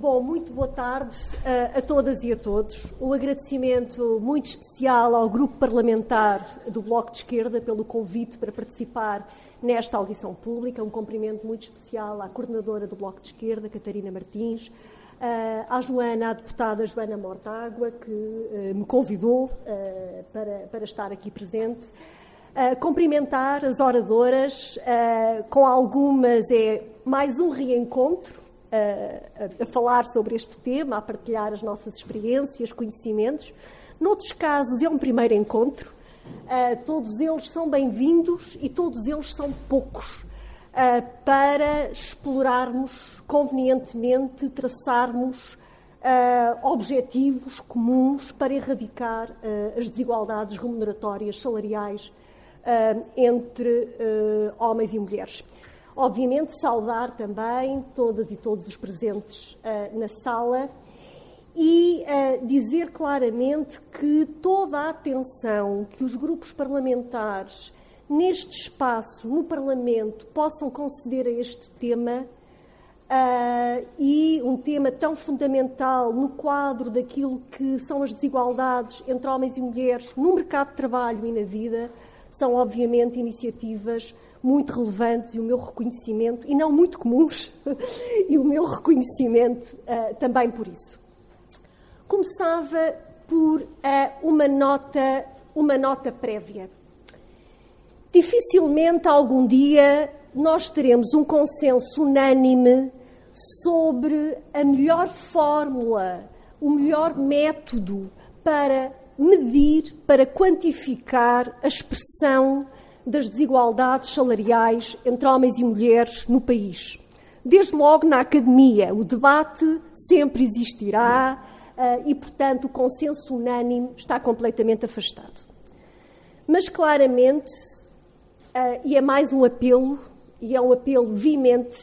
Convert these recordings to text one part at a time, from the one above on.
Bom, muito boa tarde a, a todas e a todos. Um agradecimento muito especial ao Grupo Parlamentar do Bloco de Esquerda pelo convite para participar nesta audição pública. Um cumprimento muito especial à coordenadora do Bloco de Esquerda, Catarina Martins, à Joana, à deputada Joana Mortágua, que me convidou para, para estar aqui presente. Uh, cumprimentar as oradoras, uh, com algumas é mais um reencontro a, a, falar sobre este tema, a partilhar as nossas experiências, conhecimentos. Noutros casos é um primeiro encontro, todos eles são bem-vindos e todos eles são poucos para explorarmos convenientemente, traçarmos objetivos comuns para erradicar as desigualdades remuneratórias salariais uh, entre uh, homens e mulheres. Obviamente, saudar também todas e todos os presentes uh, na sala e dizer claramente que toda a atenção que os grupos parlamentares neste espaço, no Parlamento, possam conceder a este tema Uh, e um tema tão fundamental no quadro daquilo que são as desigualdades entre homens e mulheres no mercado de trabalho e na vida, são obviamente iniciativas muito relevantes e o meu reconhecimento, e não muito comuns, e o meu reconhecimento uh, também por isso. Começava por uh, uma, nota, uma nota prévia. Dificilmente algum dia nós teremos um consenso unânime sobre a melhor fórmula, o melhor método para medir, para quantificar a expressão das desigualdades salariais entre homens e mulheres no país. Desde logo na academia, o debate sempre existirá uh, e, portanto, o consenso unânime está completamente afastado. Mas, claramente, uh, e é mais um apelo, e é um apelo veemente,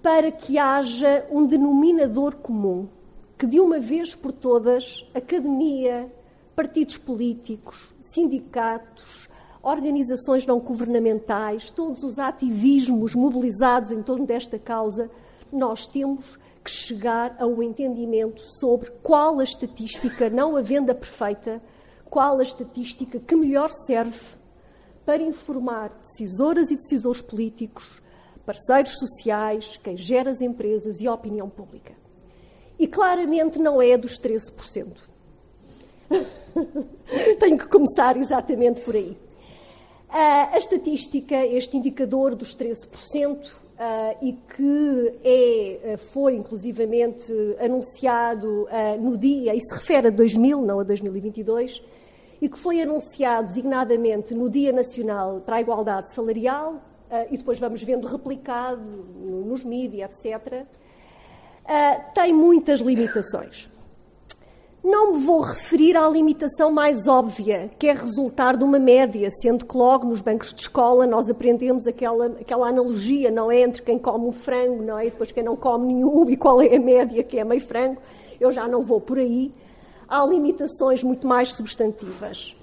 para que haja um denominador comum, que de uma vez por todas, academia, partidos políticos, sindicatos, organizações não governamentais, todos os ativismos mobilizados em torno desta causa, nós temos que chegar a um entendimento sobre qual a estatística, não a perfeita, qual a estatística que melhor serve para informar decisoras e decisores políticos, parceiros sociais, quem gera as empresas e a opinião pública. E claramente não é dos 13%. Tenho que começar exatamente por aí. Uh, a estatística, este indicador dos 13%, uh, ah, e que é, ah, foi inclusivamente anunciado no dia, e se refere a 2000, não a 2022, e que foi anunciado designadamente no Dia Nacional para a Igualdade Salarial, e depois vamos vendo replicado nos mídias, etc., tem muitas limitações. Não me vou referir à limitação mais óbvia, que é resultar de uma média, sendo que logo nos bancos de escola nós aprendemos aquela, aquela analogia, não é? Entre quem come um frango, não é? E depois quem não come nenhum e qual é a média, que é meio frango. Eu já não vou por aí. Há limitações muito mais substantivas.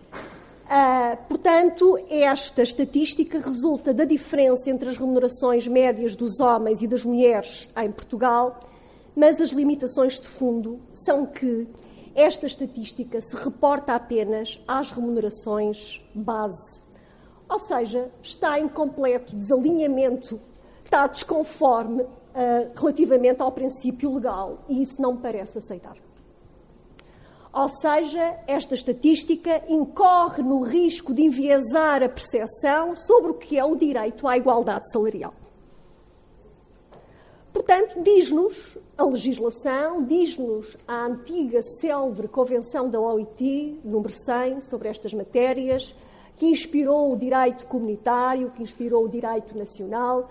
Uh, portanto, esta estatística resulta da diferença entre as remunerações médias dos homens e das mulheres em Portugal, mas as limitações de fundo são que esta estatística se reporta apenas às remunerações base. Ou seja, está em completo desalinhamento, está desconforme uh, relativamente ao princípio legal e isso não me parece aceitável. Ou seja, esta estatística incorre no risco de enviesar a percepção sobre o que é o direito à igualdade salarial. Portanto, diz-nos a legislação, diz-nos a antiga célebre Convenção da OIT, número 100, sobre estas matérias, que inspirou o direito comunitário, que inspirou o direito nacional.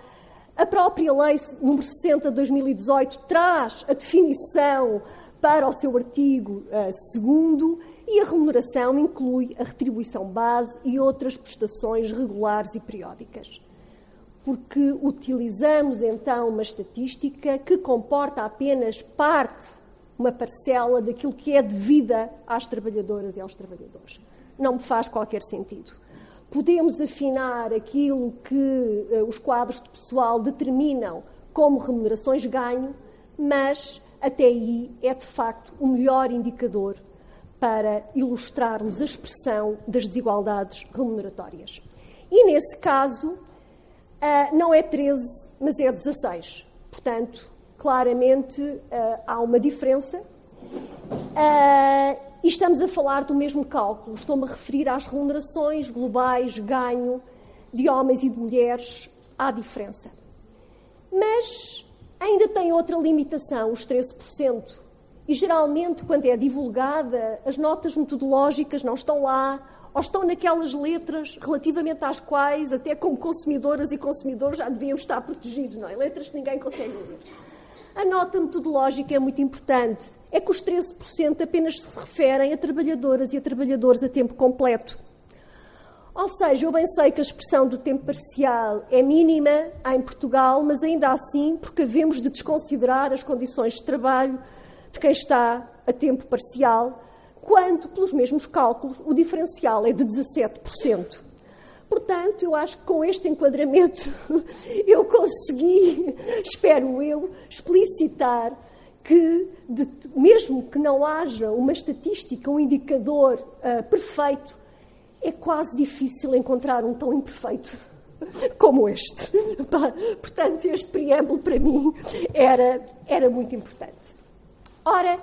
A própria Lei número 60 de 2018 traz a definição para o seu artigo 2 uh, e a remuneração inclui a retribuição base e outras prestações regulares e periódicas porque utilizamos então uma estatística que comporta apenas parte, uma parcela daquilo que é devida às trabalhadoras e aos trabalhadores. Não me faz qualquer sentido. Podemos afinar aquilo que uh, os quadros de pessoal determinam como remunerações ganho, mas até aí é de facto o melhor indicador para ilustrarmos a expressão das desigualdades remuneratórias. E nesse caso, uh, não é 13, mas é 16. Portanto, claramente uh, há uma diferença. Uh, e estamos a falar do mesmo cálculo. Estou-me a referir às remunerações globais, ganho de homens e de mulheres. Há diferença. Mas ainda tem outra limitação, os 13%. E geralmente, quando é divulgada, as notas metodológicas não estão lá, ou estão naquelas letras relativamente às quais, até como consumidoras e consumidores, já devíamos estar protegidos, não é? Letras que ninguém consegue ler. A nota metodológica é muito importante. É que os 13% apenas se referem a trabalhadoras e a trabalhadores a tempo completo. Ou seja, eu bem sei que a expressão do tempo parcial é mínima em Portugal, mas ainda assim, porque havemos de desconsiderar as condições de trabalho de quem está a tempo parcial, quando, pelos mesmos cálculos, o diferencial é de 17%. Portanto, eu acho que com este enquadramento eu consegui, espero eu, explicitar que, de, mesmo que não haja uma estatística, um indicador uh, perfeito, é quase difícil encontrar um tão imperfeito como este. Portanto, este preâmbulo para mim era, era muito importante. Ora,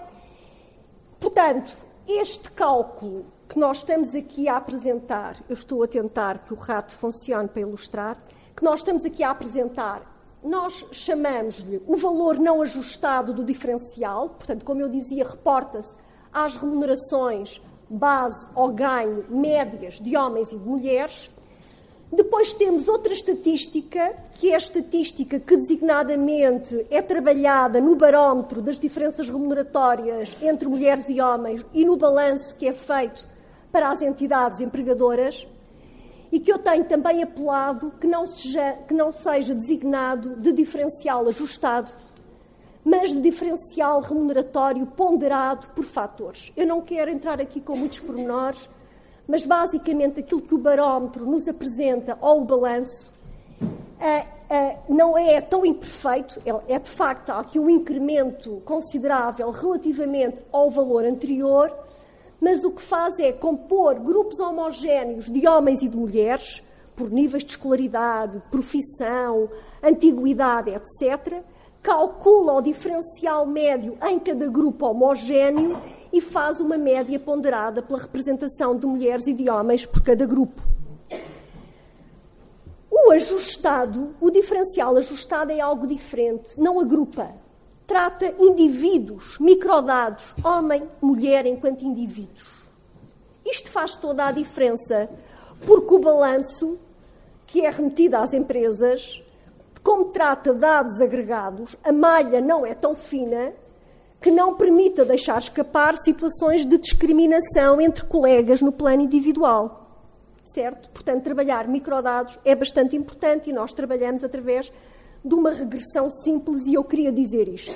portanto, este cálculo que nós estamos aqui a apresentar, eu estou a tentar que o rato funcione para ilustrar, que nós estamos aqui a apresentar, nós chamamos-lhe o valor não ajustado do diferencial, portanto, como eu dizia, reporta-se às remunerações base ou ganho médias de homens e de mulheres, depois temos outra estatística, que é a estatística que designadamente é trabalhada no barómetro das diferenças remuneratórias entre mulheres e homens e no balanço que é feito para as entidades empregadoras, e que eu tenho também apelado que não seja, que não seja designado de diferencial ajustado, mas de diferencial remuneratório ponderado por fatores. Eu não quero entrar aqui com muitos pormenores, mas basicamente aquilo que o barómetro nos apresenta ou o balanço é, é, não é tão imperfeito, é, é de facto há aqui um incremento considerável relativamente ao valor anterior, mas o que faz é compor grupos homogéneos de homens e de mulheres, por níveis de escolaridade, profissão, antiguidade, etc., calcula o diferencial médio em cada grupo homogéneo e faz uma média ponderada pela representação de mulheres e de homens por cada grupo. O ajustado, o diferencial ajustado é algo diferente, não agrupa. Trata indivíduos, microdados, homem, mulher enquanto indivíduos. Isto faz toda a diferença, porque o balanço que é remetido às empresas como trata dados agregados, a malha não é tão fina que não permita deixar escapar situações de discriminação entre colegas no plano individual. Certo? Portanto, trabalhar microdados é bastante importante e nós trabalhamos através de uma regressão simples e eu queria dizer isto.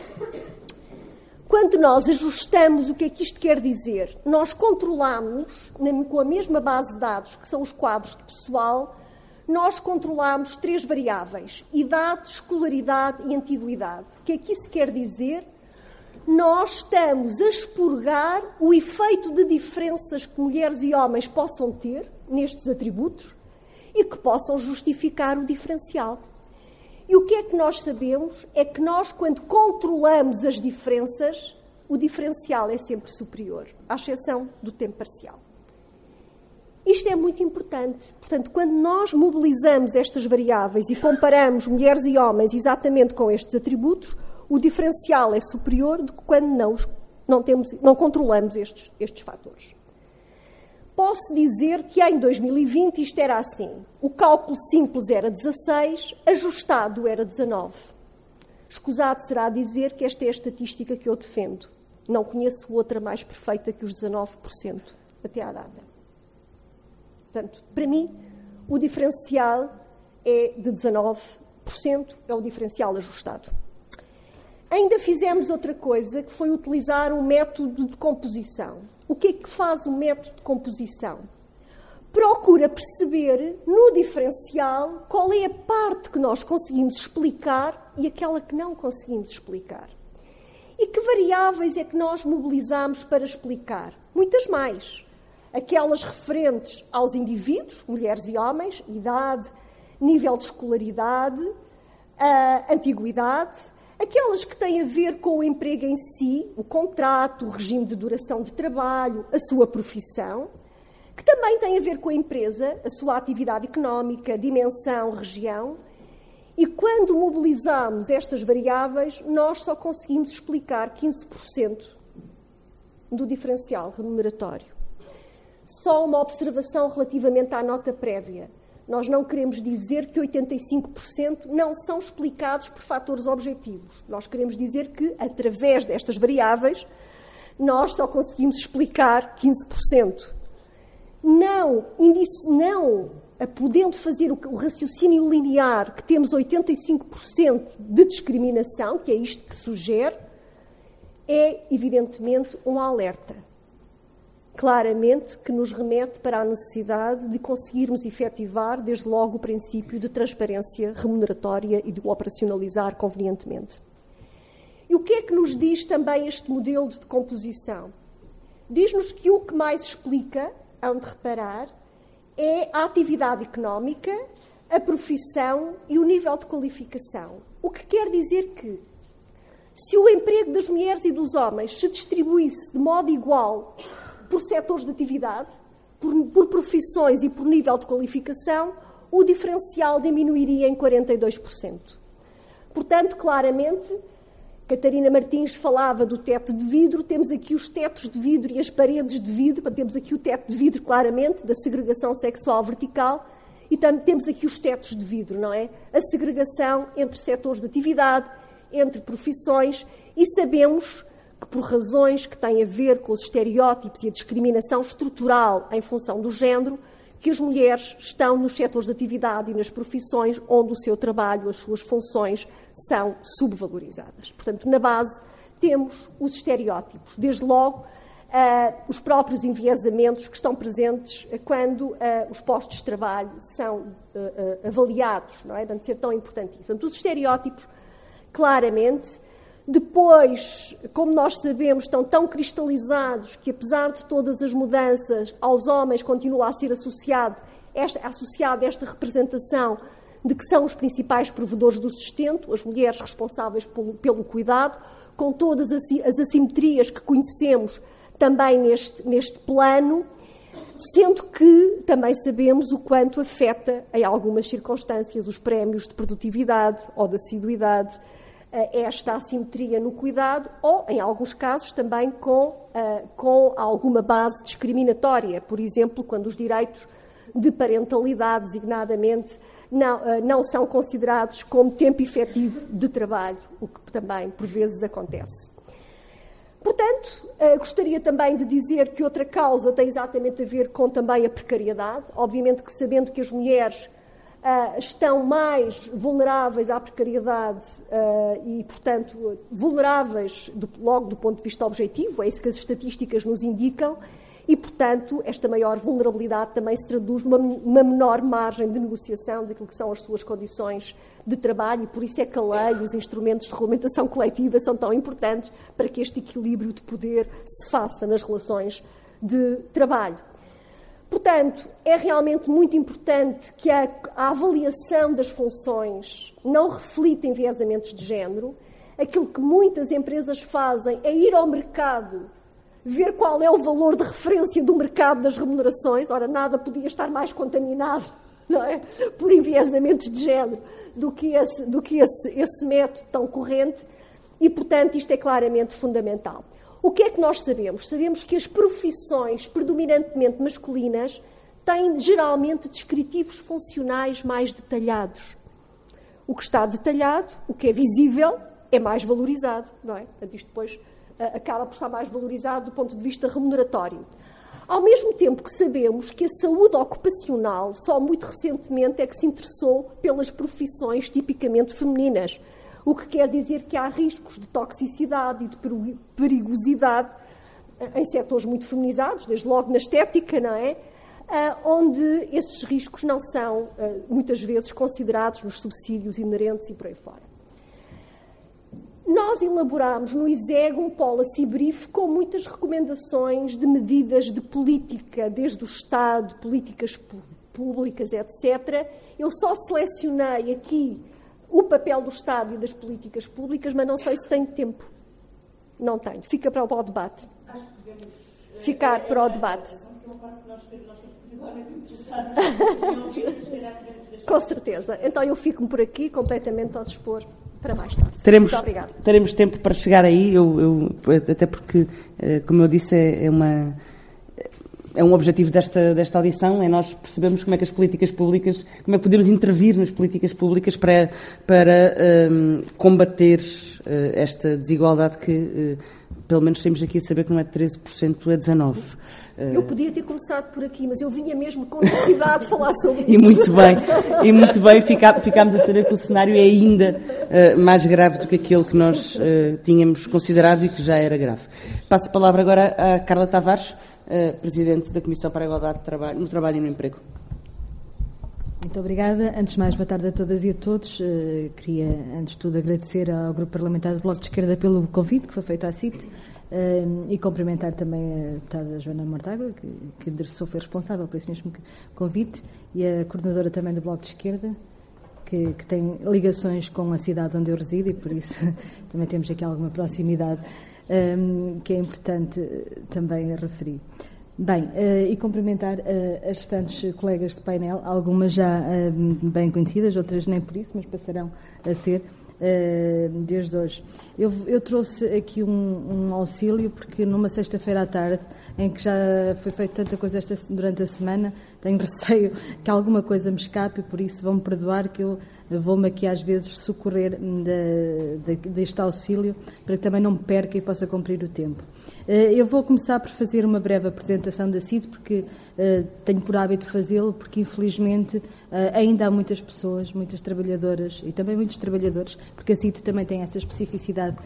Quando nós ajustamos, o que é que isto quer dizer? Nós controlamos, com a mesma base de dados, que são os quadros de pessoal, nós controlamos três variáveis: idade, escolaridade e antiguidade. O que é que isso quer dizer? Nós estamos a expurgar o efeito de diferenças que mulheres e homens possam ter nestes atributos e que possam justificar o diferencial. E o que é que nós sabemos? É que nós, quando controlamos as diferenças, o diferencial é sempre superior, à exceção do tempo parcial. Isto é muito importante. Portanto, quando nós mobilizamos estas variáveis e comparamos mulheres e homens exatamente com estes atributos, o diferencial é superior do que quando não, não, temos, não controlamos estes, estes fatores. Posso dizer que em 2020 isto era assim. O cálculo simples era 16, ajustado era 19. Escusado será dizer que esta é a estatística que eu defendo. Não conheço outra mais perfeita que os 19% até à data. Portanto, para mim, o diferencial é de 19%, é o diferencial ajustado. Ainda fizemos outra coisa, que foi utilizar um método de composição. O que é que faz o método de composição? Procura perceber no diferencial qual é a parte que nós conseguimos explicar e aquela que não conseguimos explicar. E que variáveis é que nós mobilizamos para explicar? Muitas mais. Aquelas referentes aos indivíduos, mulheres e homens, idade, nível de escolaridade, antiguidade, aquelas que têm a ver com o emprego em si, o contrato, o regime de duração de trabalho, a sua profissão, que também têm a ver com a empresa, a sua atividade económica, dimensão, região. E quando mobilizamos estas variáveis, nós só conseguimos explicar 15% do diferencial remuneratório. Só uma observação relativamente à nota prévia. Nós não queremos dizer que 85% não são explicados por fatores objetivos. Nós queremos dizer que, através destas variáveis, nós só conseguimos explicar 15%. Não, não podendo fazer o raciocínio linear que temos 85% de discriminação, que é isto que sugere, é evidentemente um alerta claramente que nos remete para a necessidade de conseguirmos efetivar, desde logo, o princípio de transparência remuneratória e de o operacionalizar convenientemente. E o que é que nos diz também este modelo de decomposição? Diz-nos que o que mais explica, hão de reparar, é a atividade económica, a profissão e o nível de qualificação. O que quer dizer que, se o emprego das mulheres e dos homens se distribuísse de modo igual por setores de atividade, por, por profissões e por nível de qualificação, o diferencial diminuiria em 42%. Portanto, claramente, Catarina Martins falava do teto de vidro, temos aqui os tetos de vidro e as paredes de vidro, temos aqui o teto de vidro, claramente, da segregação sexual vertical, e temos aqui os tetos de vidro, não é? A segregação entre setores de atividade, entre profissões, e sabemos que, por razões que têm a ver com os estereótipos e a discriminação estrutural em função do género, que as mulheres estão nos setores de atividade e nas profissões onde o seu trabalho, as suas funções são subvalorizadas. Portanto, na base temos os estereótipos, desde logo uh, os próprios enviesamentos que estão presentes quando uh, os postos de trabalho são uh, avaliados, não é? De ser tão importantíssimos. Portanto, os estereótipos, claramente, depois, como nós sabemos, estão tão cristalizados que, apesar de todas as mudanças, aos homens continua a ser associado esta, associado esta representação de que são os principais provedores do sustento, as mulheres responsáveis pelo, pelo cuidado, com todas as, as assimetrias que conhecemos também neste, neste plano, sendo que também sabemos o quanto afeta, em algumas circunstâncias, os prémios de produtividade ou de assiduidade esta assimetria no cuidado ou, em alguns casos, também com, com alguma base discriminatória, por exemplo, quando os direitos de parentalidade, designadamente, não, não são considerados como tempo efetivo de trabalho, o que também, por vezes, acontece. Portanto, gostaria também de dizer que outra causa tem exatamente a ver com também a precariedade. Obviamente que sabendo que as mulheres Uh, estão mais vulneráveis à precariedade uh, e, portanto, vulneráveis do, logo do ponto de vista objetivo, é isso que as estatísticas nos indicam, e, portanto, esta maior vulnerabilidade também se traduz numa, numa menor margem de negociação daquilo que são as suas condições de trabalho, e por isso é que a lei e os instrumentos de regulamentação coletiva são tão importantes para que este equilíbrio de poder se faça nas relações de trabalho. Portanto, é realmente muito importante que a, a, avaliação das funções não reflita enviesamentos de género. Aquilo que muitas empresas fazem é ir ao mercado, ver qual é o valor de referência do mercado das remunerações. Ora, nada podia estar mais contaminado é? por enviesamentos de género do que, esse, do que esse, esse método tão corrente. E, portanto, isto é claramente fundamental. O que é que nós sabemos? Sabemos que as profissões predominantemente masculinas têm geralmente descritivos funcionais mais detalhados. O que está detalhado, o que é visível, é mais valorizado, não é? Isto depois uh, acaba por estar mais valorizado do ponto de vista remuneratório. Ao mesmo tempo que sabemos que a saúde ocupacional só muito recentemente é que se interessou pelas profissões tipicamente femininas o que quer dizer que há riscos de toxicidade e de perigosidade em setores muito feminizados, desde logo na estética, não é? Uh, onde esses riscos não são, uh, muitas vezes, considerados nos subsídios inerentes e por aí fora. nós elaborámos no ISEG um policy brief com muitas recomendações de medidas de política, desde o Estado, políticas públicas, etc. Eu só selecionei aqui o papel do Estado e das políticas públicas, mas não sei se tenho tempo. Não tenho. Fica para o debate. Acho que devemos ficar para o debate. Com certeza. Então eu fico por aqui, completamente ao dispor para mais tarde. Teremos, teremos tempo para chegar aí, eu, eu, até porque, eh, como eu disse, é, é, uma, é um objetivo desta, desta audição, é nós percebermos como é que as políticas públicas, como é que podemos intervir nas políticas públicas para, para um, combater uh, esta desigualdade que, uh, pelo menos temos aqui a saber que não é de 13%, é 19%. Eu podia ter começado por aqui, mas eu vinha mesmo com necessidade de falar sobre isso. E muito bem, e muito bem, ficámos a saber que o cenário é ainda uh, mais grave do que aquele que nós uh, tínhamos considerado e que já era grave. Passo a palavra agora à Carla Tavares, uh, Presidente da Comissão para a Igualdade Trabalho, no Trabalho e no Emprego. Muito obrigada. Antes de mais, boa tarde a todas e a todos. queria, antes de tudo, agradecer ao Grupo Parlamentar do Bloco de Esquerda pelo convite que foi feito à CIT e cumprimentar também a deputada Joana Mortágua, que, que endereçou, foi responsável por esse mesmo convite, e a coordenadora também do Bloco de Esquerda, que, que, tem ligações com a cidade onde eu resido e por isso também temos aqui alguma proximidade um, que é importante também referir. Bem, uh, e cumprimentar uh, as restantes colegas de painel, algumas já uh, bem conhecidas, outras nem por isso, mas passarão a ser. Eh, desde hoje. Eu, eu trouxe aqui um, um, auxílio, porque numa sexta-feira à tarde, em que já foi feita tanta coisa esta, durante a semana, tenho receio que alguma coisa me escape, por isso vão-me perdoar que eu vou-me aqui às vezes socorrer de, de, deste auxílio, para que também não me perca e possa cumprir o tempo. Eh, eu vou começar por fazer uma breve apresentação da CID, porque uh, tenho por hábito fazê-lo, porque infelizmente uh, ainda há muitas pessoas, muitas trabalhadoras e também muitos trabalhadores, porque a CID também tem essa especificidade,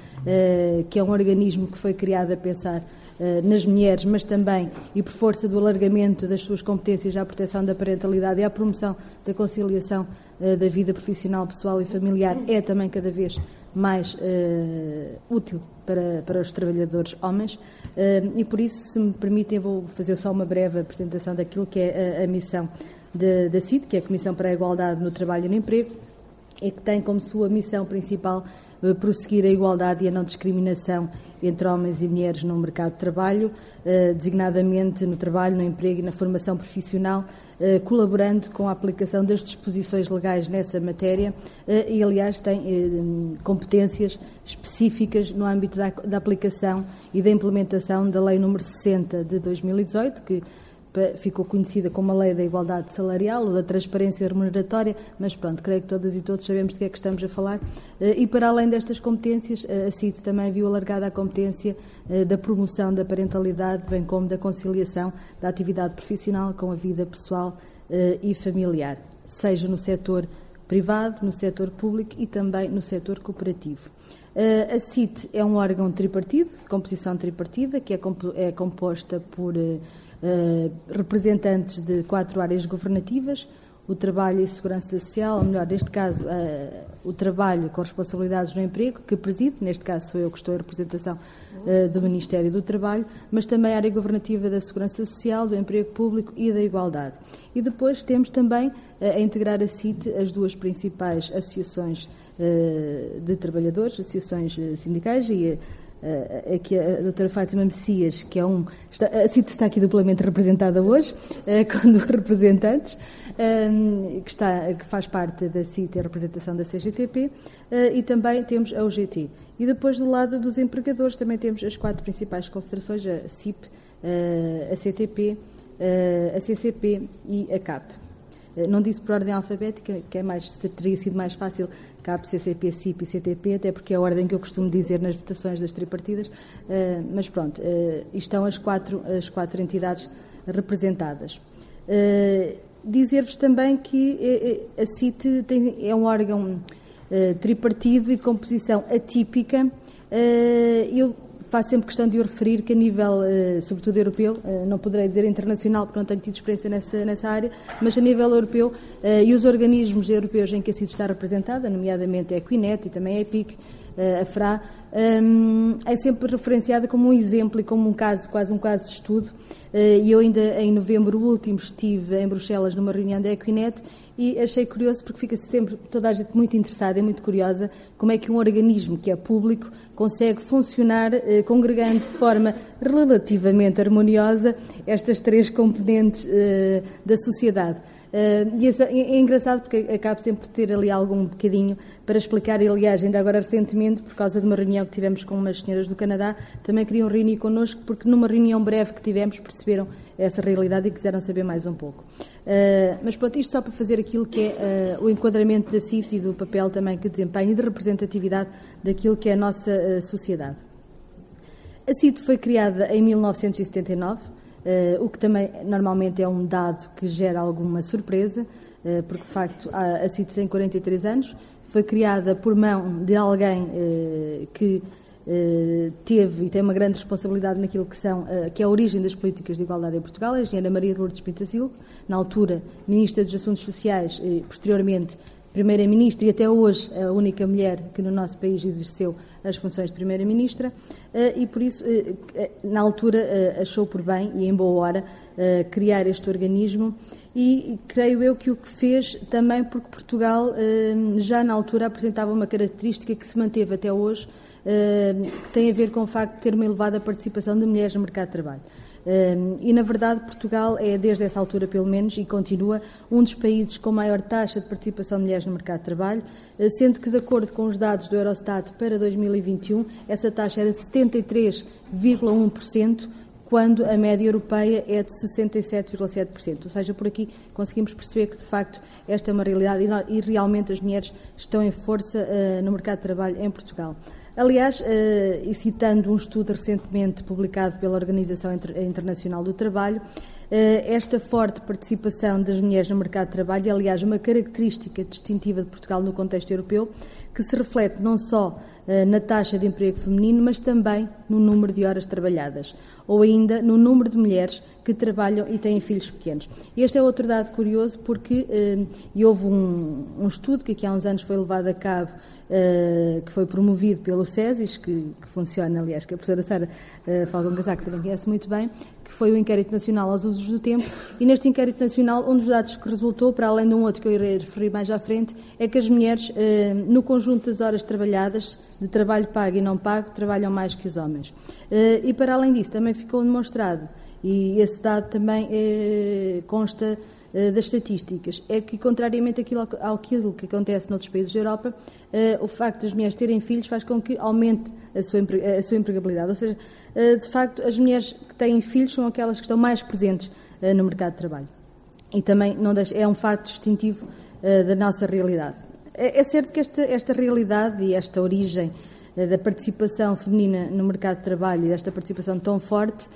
que é um organismo que foi criado a pensar nas mulheres, mas também, e por força do alargamento das suas competências à proteção da parentalidade e à promoção da conciliação da vida profissional, pessoal e familiar, é também cada vez mais útil para, para os trabalhadores homens. Uh, e por isso, se me permitem, vou fazer só uma breve apresentação daquilo que é a, a missão da CID, que é a Comissão para a Igualdade no Trabalho e no Emprego, e que tem como sua missão principal prosseguir a igualdade e a não discriminação entre homens e mulheres no mercado de trabalho, designadamente no trabalho, no emprego e na formação profissional, colaborando com a aplicação das disposições legais nessa matéria e, aliás, tem competências específicas no âmbito da, aplicação e da implementação da Lei número 60 de 2018, que ficou conhecida como a Lei da Igualdade Salarial ou da Transparência Remuneratória, mas pronto, creio que todas e todos sabemos de que é que estamos a falar. Eh, e para além destas competências, a CID também viu alargada a competência eh, da promoção da parentalidade, bem como da conciliação da atividade profissional com a vida pessoal eh, e familiar, seja no setor privado, no setor público e também no setor cooperativo. A CIT é um órgão tripartido, de composição tripartida, que é, é composta por representantes de quatro áreas governativas, o trabalho e segurança social, ou melhor, neste caso, uh, o trabalho com responsabilidades no emprego, que presido, neste caso sou eu que estou em representação uh, do Ministério do Trabalho, mas também a área governativa da segurança social, do emprego público e da igualdade. E depois temos também uh, a integrar a CIT as duas principais associações de trabalhadores, associações sindicais e uh, aqui a doutora Fátima Messias, que é um. Está, a CIT está aqui duplamente representada hoje, uh, com dois representantes, um, que, está, que faz parte da CIT, a representação da CGTP, e também temos a UGT. E depois, do lado dos empregadores, também temos as quatro principais confederações, a CIP, a CTP, a CCP e a CAP. Não disse por ordem alfabética, que é mais, teria sido mais fácil CAP, CCP, CIP e CTP, até porque é a ordem que eu costumo dizer nas votações das tripartidas, eh, mas pronto, estão as quatro, as quatro entidades representadas. Eh, dizer-vos também que a CIT tem, é um órgão tripartido e de composição atípica. eu faço sempre questão de o referir que a nível, uh, sobretudo europeu, uh, não poderei dizer internacional porque não tenho tido experiência nessa, nessa área, mas a nível europeu uh, e os organismos europeus em que a CID está representada, nomeadamente a Equinet e também a EPIC, a FRA, é sempre referenciada como um exemplo e como um caso, quase um caso de estudo. E eu ainda em novembro último estive em Bruxelas numa reunião da Equinet e achei curioso porque fica sempre toda a gente muito interessada e muito curiosa como é que um organismo que é público consegue funcionar eh, congregando de forma relativamente harmoniosa estas três componentes eh, da sociedade. Uh, e é, é, engraçado porque acabo sempre de ter ali algum bocadinho para explicar, e aliás, ainda agora recentemente, por causa de uma reunião que tivemos com umas senhoras do Canadá, também queriam reunir connosco, porque numa reunião breve que tivemos perceberam essa realidade e quiseram saber mais um pouco. Uh, mas pronto, isto só para fazer aquilo que é uh, o enquadramento da CIT e do papel também que desempenha e de representatividade daquilo que é a nossa sociedade. A CIT foi criada em 1979 uh, o que também normalmente é um dado que gera alguma surpresa, uh, porque de facto a, a tem 43 anos, foi criada por mão de alguém uh, que teve e tem uma grande responsabilidade naquilo que são que é a origem das políticas de igualdade em Portugal, a engenheira Maria Lourdes Pintasil, na altura Ministra dos Assuntos Sociais, e posteriormente Primeira-Ministra e até hoje a única mulher que no nosso país exerceu as funções de Primeira-Ministra eh, e por isso, eh, eh, na altura, achou por bem e em boa hora criar este organismo e creio eu que o que fez também porque Portugal já na altura apresentava uma característica que se manteve até hoje, que tem a ver com o facto de ter uma elevada participação de mulheres no mercado de trabalho. E, na verdade, Portugal é, desde essa altura, pelo menos, e continua, um dos países com maior taxa de participação de mulheres no mercado de trabalho, eh, sendo que, de acordo com os dados do Eurostat para 2021, essa taxa era de 73,1%, quando a média europeia é de 67,7%. Ou seja, por aqui conseguimos perceber que, de facto, esta é uma realidade e, realmente as mulheres estão em força uh, no mercado de trabalho em Portugal. Aliás, uh, e citando um estudo recentemente publicado pela Organização Internacional do Trabalho, uh, esta forte participação das mulheres no mercado de trabalho é, aliás, uma característica distintiva de Portugal no contexto europeu, que se reflete não só uh, na taxa de emprego feminino, mas também no número de horas trabalhadas, ou ainda no número de mulheres que trabalham e têm filhos pequenos. Este é outro dado curioso porque houve um, um estudo que aqui há uns anos foi levado a cabo uh, que foi promovido pelo SESIS, que, que, funciona, aliás, que a professora Sara uh, Falcão Casaco também conhece muito bem, que foi o Inquérito Nacional aos Usos do Tempo, e neste Inquérito Nacional, um dos dados que resultou, para além de um outro que eu irei referir mais à frente, é que as mulheres, uh, no conjunto das horas trabalhadas, de trabalho pago e não pago, trabalham mais que os homens. e para além disso, também ficou demonstrado, e esse dado também consta eh, das estatísticas é que, contrariamente àquilo que acontece noutros países da Europa, eh, o facto das mulheres terem filhos faz com que aumente a sua, a sua empregabilidade. Ou seja, eh, de facto, as mulheres que têm filhos são aquelas que estão mais presentes no mercado de trabalho. E também não deixa, é um facto distintivo da nossa realidade. É, é certo que esta, esta realidade e esta origem da participação feminina no mercado de trabalho e desta participação tão forte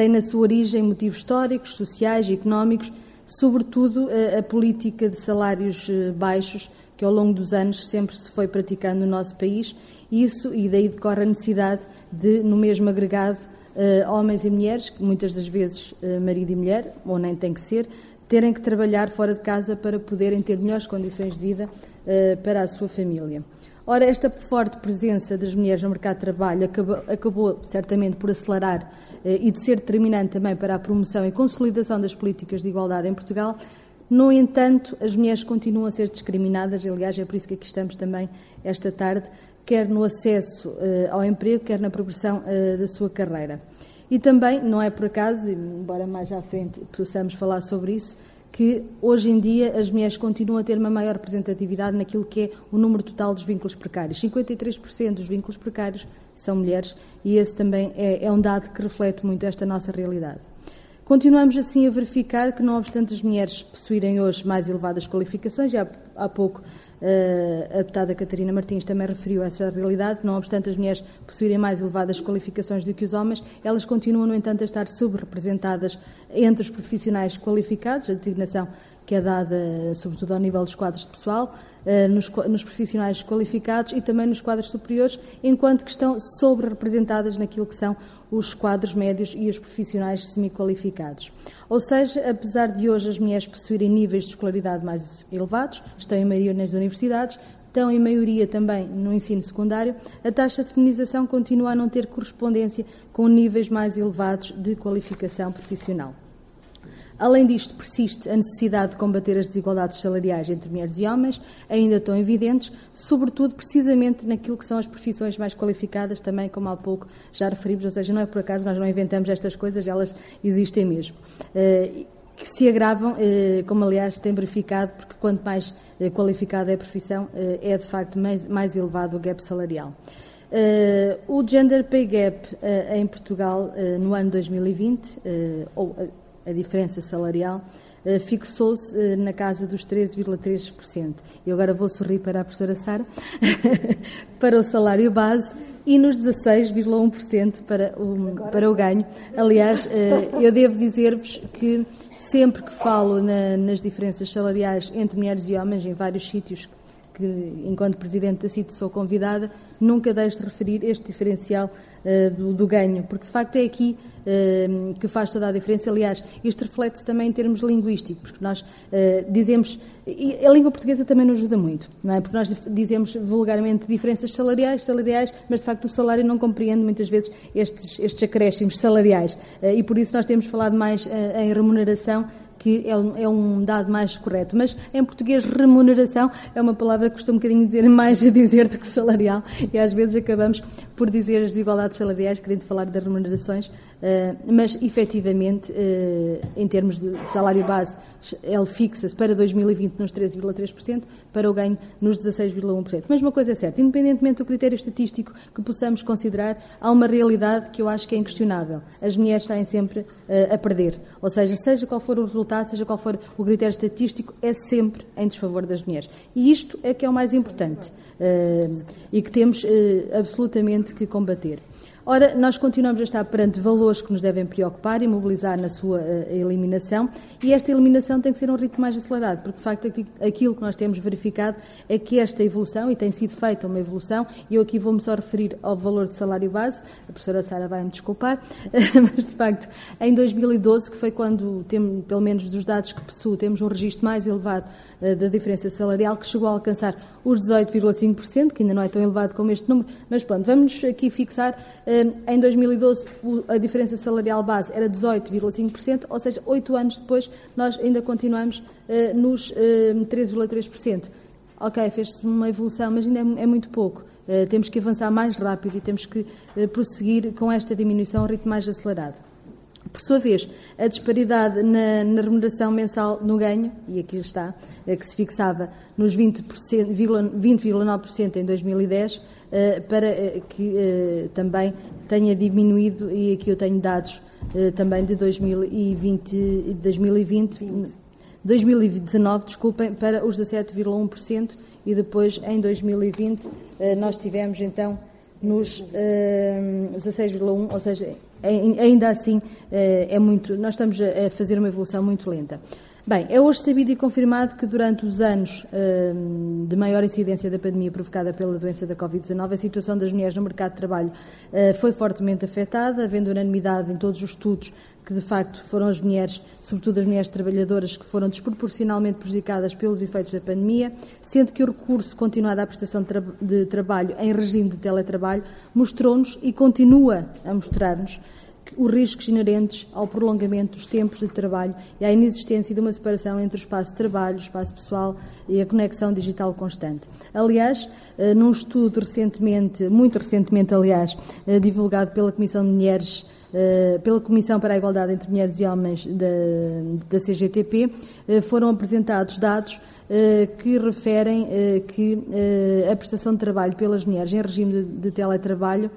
tem na sua origem motivos históricos, sociais e económicos, sobretudo a, a política de salários eh, baixos que ao longo dos anos sempre se foi praticando no nosso país. Isso, e daí decorre a necessidade de, no mesmo agregado, uh, homens e mulheres, que muitas das vezes marido e mulher, ou nem tem que ser, terem que trabalhar fora de casa para poderem ter melhores condições de vida para a sua família. Ora, esta forte presença das mulheres no mercado de trabalho acabou, acabou certamente por acelerar eh, e de ser determinante também para a promoção e consolidação das políticas de igualdade em Portugal. No entanto, as mulheres continuam a ser discriminadas, aliás, é por isso que aqui estamos também esta tarde, quer no acesso eh, ao emprego, quer na progressão eh, da sua carreira. E também, não é por acaso, embora mais à frente possamos falar sobre isso, que hoje em dia as mulheres continuam a ter uma maior representatividade naquilo que é o número total dos vínculos precários. 53% dos vínculos precários são mulheres e esse também é, é um dado que reflete muito esta nossa realidade. Continuamos assim a verificar que, não obstante as mulheres possuírem hoje mais elevadas qualificações, já há pouco a deputada Catarina Martins também referiu essa realidade. Não obstante as mulheres possuírem mais elevadas qualificações do que os homens, elas continuam, no entanto, a estar subrepresentadas entre os profissionais qualificados, a designação que é dada, sobretudo ao nível dos quadros de pessoal, uh, nos, nos, profissionais qualificados e também nos quadros superiores, enquanto que estão sobre-representadas naquilo que são os quadros médios e os profissionais semi-qualificados. Ou seja, apesar de hoje as mulheres possuírem níveis de escolaridade mais elevados, estão em maioria nas universidades, estão em maioria também no ensino secundário, a taxa de feminização continua a não ter correspondência com níveis mais elevados de qualificação profissional. Além disto, persiste a necessidade de combater as desigualdades salariais entre mulheres e homens, ainda tão evidentes, sobretudo precisamente naquilo que são as profissões mais qualificadas, também como há pouco já referimos, ou seja, não é por acaso, nós não inventamos estas coisas, elas existem mesmo. Uh, que se agravam, uh, como aliás se tem verificado, porque quanto mais uh, qualificada é a profissão, é de facto mais, elevado o gap salarial. o Gender Pay Gap em Portugal no ano 2020, ou a diferença salarial, uh, fixou-se uh, na casa dos 13,3%. Eu agora vou sorrir para a professora Sara, para o salário base e nos 16,1% para o, para o ganho. Aliás, uh, eu devo dizer-vos que sempre que falo na, nas diferenças salariais entre mulheres e homens, em vários sítios que, enquanto Presidente da CIT, sou convidada, nunca deixo de referir este diferencial uh, do, do, ganho, porque de facto é aqui uh, que faz toda a diferença. Aliás, isto reflete-se também em termos linguísticos, porque nós uh, dizemos, e a língua portuguesa também nos ajuda muito, não é? Porque nós dizemos vulgarmente diferenças salariais, salariais, mas de facto o salário não compreende muitas vezes estes, estes acréscimos salariais. e por isso nós temos falado mais em remuneração que é um, é um, dado mais correto. Mas em português, remuneração é uma palavra que costumo um bocadinho dizer mais a dizer do que salarial, e às vezes acabamos por dizer as desigualdades salariais, querendo falar das remunerações, mas efetivamente, eh, em termos de salário base, ele fixa-se para 2020 nos 13,3%, para o ganho nos 16,1%. Mas uma coisa é certa, independentemente do critério estatístico que possamos considerar, há uma realidade que eu acho que é inquestionável. As mulheres saem sempre eh, a perder. Ou seja, seja qual for o resultado, seja qual for o critério estatístico, é sempre em desfavor das mulheres. E isto é que é o mais importante e que temos absolutamente que combater. Ora, nós continuamos a estar perante valores que nos devem preocupar e mobilizar na sua uh, eliminação, e esta eliminação tem que ser um ritmo mais acelerado, porque de facto aquilo que nós temos verificado é que esta evolução, e tem sido feita uma evolução, e eu aqui vou-me só referir ao valor de salário base, a professora Sara vai-me desculpar, mas de facto, em 2012, que foi quando, temos, pelo menos dos dados que possuo, temos um registro mais elevado da diferença salarial, que chegou a alcançar os 18,5%, que ainda não é tão elevado como este número, mas pronto, vamos aqui fixar em 2012, a diferença salarial base era 18,5%, ou seja, oito anos depois, nós ainda continuamos eh, nos 13,3%. Ok, fez-se uma evolução, mas ainda é, é muito pouco. Temos que avançar mais rápido e temos que prosseguir com esta diminuição a um ritmo mais acelerado. Por sua vez, a disparidade na, na remuneração mensal no ganho, e aqui está, é que se fixava nos 20,9% 20, em 2010, eh, para eh, que também tenha diminuído, e aqui eu tenho dados também de 2020, 2020 2019, desculpem, para os 17,1% e depois em 2020 nós tivemos então nos 16,1, ou seja, ainda assim é muito, nós estamos a fazer uma evolução muito lenta. Bem, é hoje sabido e confirmado que durante os anos uh, de maior incidência da pandemia provocada pela doença da Covid-19, a situação das mulheres no mercado de trabalho uh, foi fortemente afetada, havendo unanimidade em todos os estudos que de facto foram as mulheres, sobretudo as mulheres trabalhadoras, que foram desproporcionalmente prejudicadas pelos efeitos da pandemia, sendo que o recurso continuado à prestação de, tra de trabalho em regime de teletrabalho mostrou-nos e continua a mostrar-nos os riscos inerentes ao prolongamento dos tempos de trabalho e à inexistência de uma separação entre o espaço de trabalho, o espaço pessoal e a conexão digital constante. Aliás, eh, num estudo recentemente, muito recentemente, aliás, eh, divulgado pela Comissão de Mulheres eh, pela Comissão para a Igualdade entre Mulheres e Homens da, da CGTP, foram apresentados dados que referem que a prestação de trabalho pelas mulheres em regime de, de teletrabalho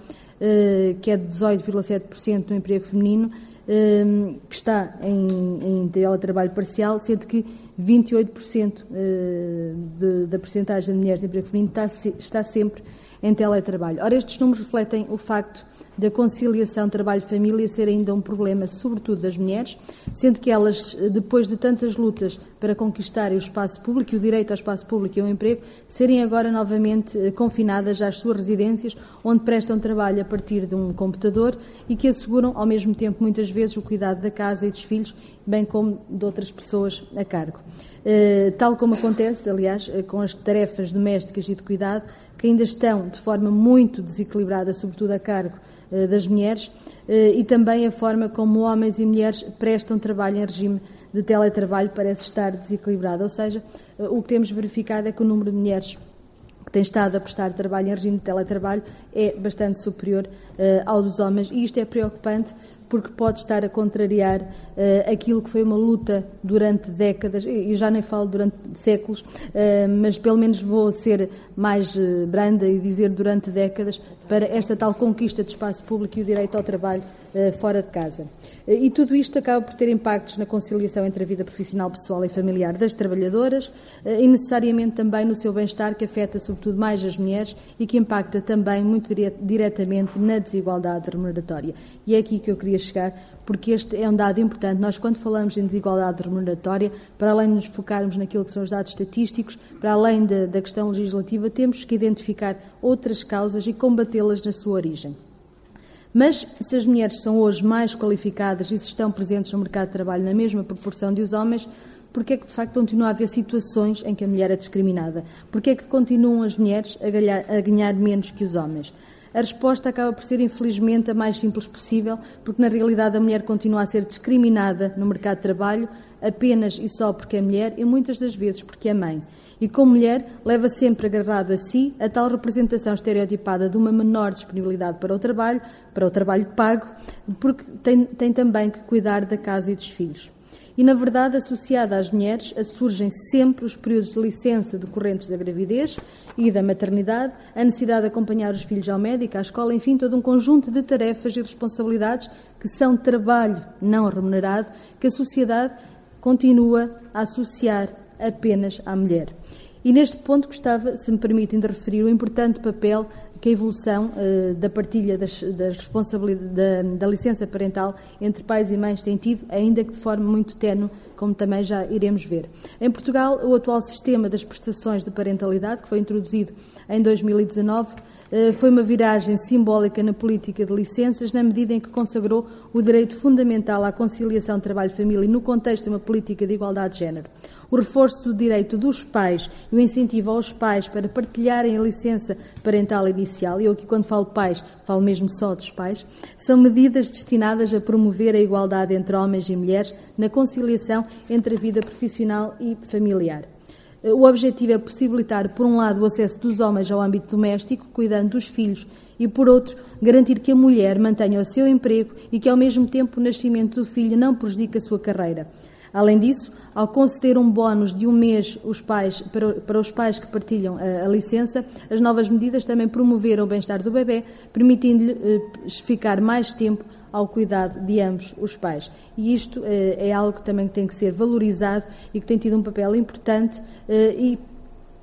que é de 18,7% no emprego feminino, eh, que está em, em teletrabalho parcial, sendo que 28% eh, de, da percentagem de mulheres em emprego feminino está, está sempre em teletrabalho. Ora, estes números refletem o facto da conciliação trabalho-família ser ainda um problema, sobretudo das mulheres, sendo que elas, depois de tantas lutas para conquistarem o espaço público e o direito ao espaço público e ao emprego, serem agora novamente eh, confinadas às suas residências, onde prestam trabalho a partir de um computador e que asseguram, ao mesmo tempo, muitas vezes, o cuidado da casa e dos filhos, bem como de outras pessoas a cargo. Uh, tal como acontece, aliás, uh, com as tarefas domésticas e de cuidado, que ainda estão de forma muito desequilibrada, sobretudo a cargo uh, das mulheres, e também a forma como homens e mulheres prestam trabalho em regime de teletrabalho parece estar desequilibrada. Ou seja, o que temos verificado é que o número de mulheres que têm estado a prestar trabalho em regime de teletrabalho é bastante superior ao dos homens, e isto é preocupante porque pode estar a contrariar uh, aquilo que foi uma luta durante décadas, e já nem falo durante séculos, uh, mas pelo menos vou ser mais uh, branda e dizer durante décadas, para esta tal conquista de espaço público e o direito ao trabalho fora de casa. E tudo isto acaba por ter impactos na conciliação entre a vida profissional, pessoal e familiar das trabalhadoras e necessariamente também no seu bem-estar, que afeta sobretudo mais as mulheres e que impacta também muito diretamente na desigualdade remuneratória. E é aqui que eu queria chegar, porque este é um dado importante. Nós, quando falamos em desigualdade remuneratória, para além de nos focarmos naquilo que são os dados estatísticos, para além da, da questão legislativa, temos que identificar outras causas e combatê-las na sua origem. Mas se as mulheres são hoje mais qualificadas e se estão presentes no mercado de trabalho na mesma proporção de os homens, porque é que de facto continua a haver situações em que a mulher é discriminada? Porque é que continuam as mulheres a ganhar, a ganhar menos que os homens? A resposta acaba por ser, infelizmente, a mais simples possível, porque na realidade a mulher continua a ser discriminada no mercado de trabalho apenas e só porque é mulher e muitas das vezes porque é mãe. E como mulher, leva sempre agarrado a si a tal representação estereotipada de uma menor disponibilidade para o trabalho, para o trabalho pago, porque tem, tem também que cuidar da casa e dos filhos. E, na verdade, associada às mulheres, surgem sempre os períodos de licença decorrentes da gravidez e da maternidade, a necessidade de acompanhar os filhos ao médico, à escola, enfim, todo um conjunto de tarefas e responsabilidades que são trabalho não remunerado que a sociedade continua a associar apenas à mulher. E neste ponto gostava, se me permitem, de referir o importante papel que a evolução uh, da partilha das, das responsabilidades da, da, licença parental entre pais e mães tem tido, ainda que de forma muito tenue, como também já iremos ver. Em Portugal, o atual sistema das prestações de parentalidade, que foi introduzido em 2019, eh, foi uma viragem simbólica na política de licenças, na medida em que consagrou o direito fundamental à conciliação trabalho-família no contexto de uma política de igualdade de género. O reforço do direito dos pais e o incentivo aos pais para partilharem a licença parental inicial, e eu aqui quando falo pais, falo mesmo só dos pais, são medidas destinadas a promover a igualdade entre homens e mulheres na conciliação entre a vida profissional e familiar. O objetivo é possibilitar, por um lado, o acesso dos homens ao âmbito doméstico, cuidando dos filhos, e, por outro, garantir que a mulher mantenha o seu emprego e que, ao mesmo tempo, o nascimento do filho não prejudique a sua carreira. Além disso, ao conceder um bónus de um mês pais, para, para, os pais que partilham a, a, licença, as novas medidas também promoveram o bem-estar do bebê, permitindo-lhe eh, ficar mais tempo ao cuidado de ambos os pais. E isto eh, é algo que também tem que ser valorizado e que tem tido um papel importante eh, e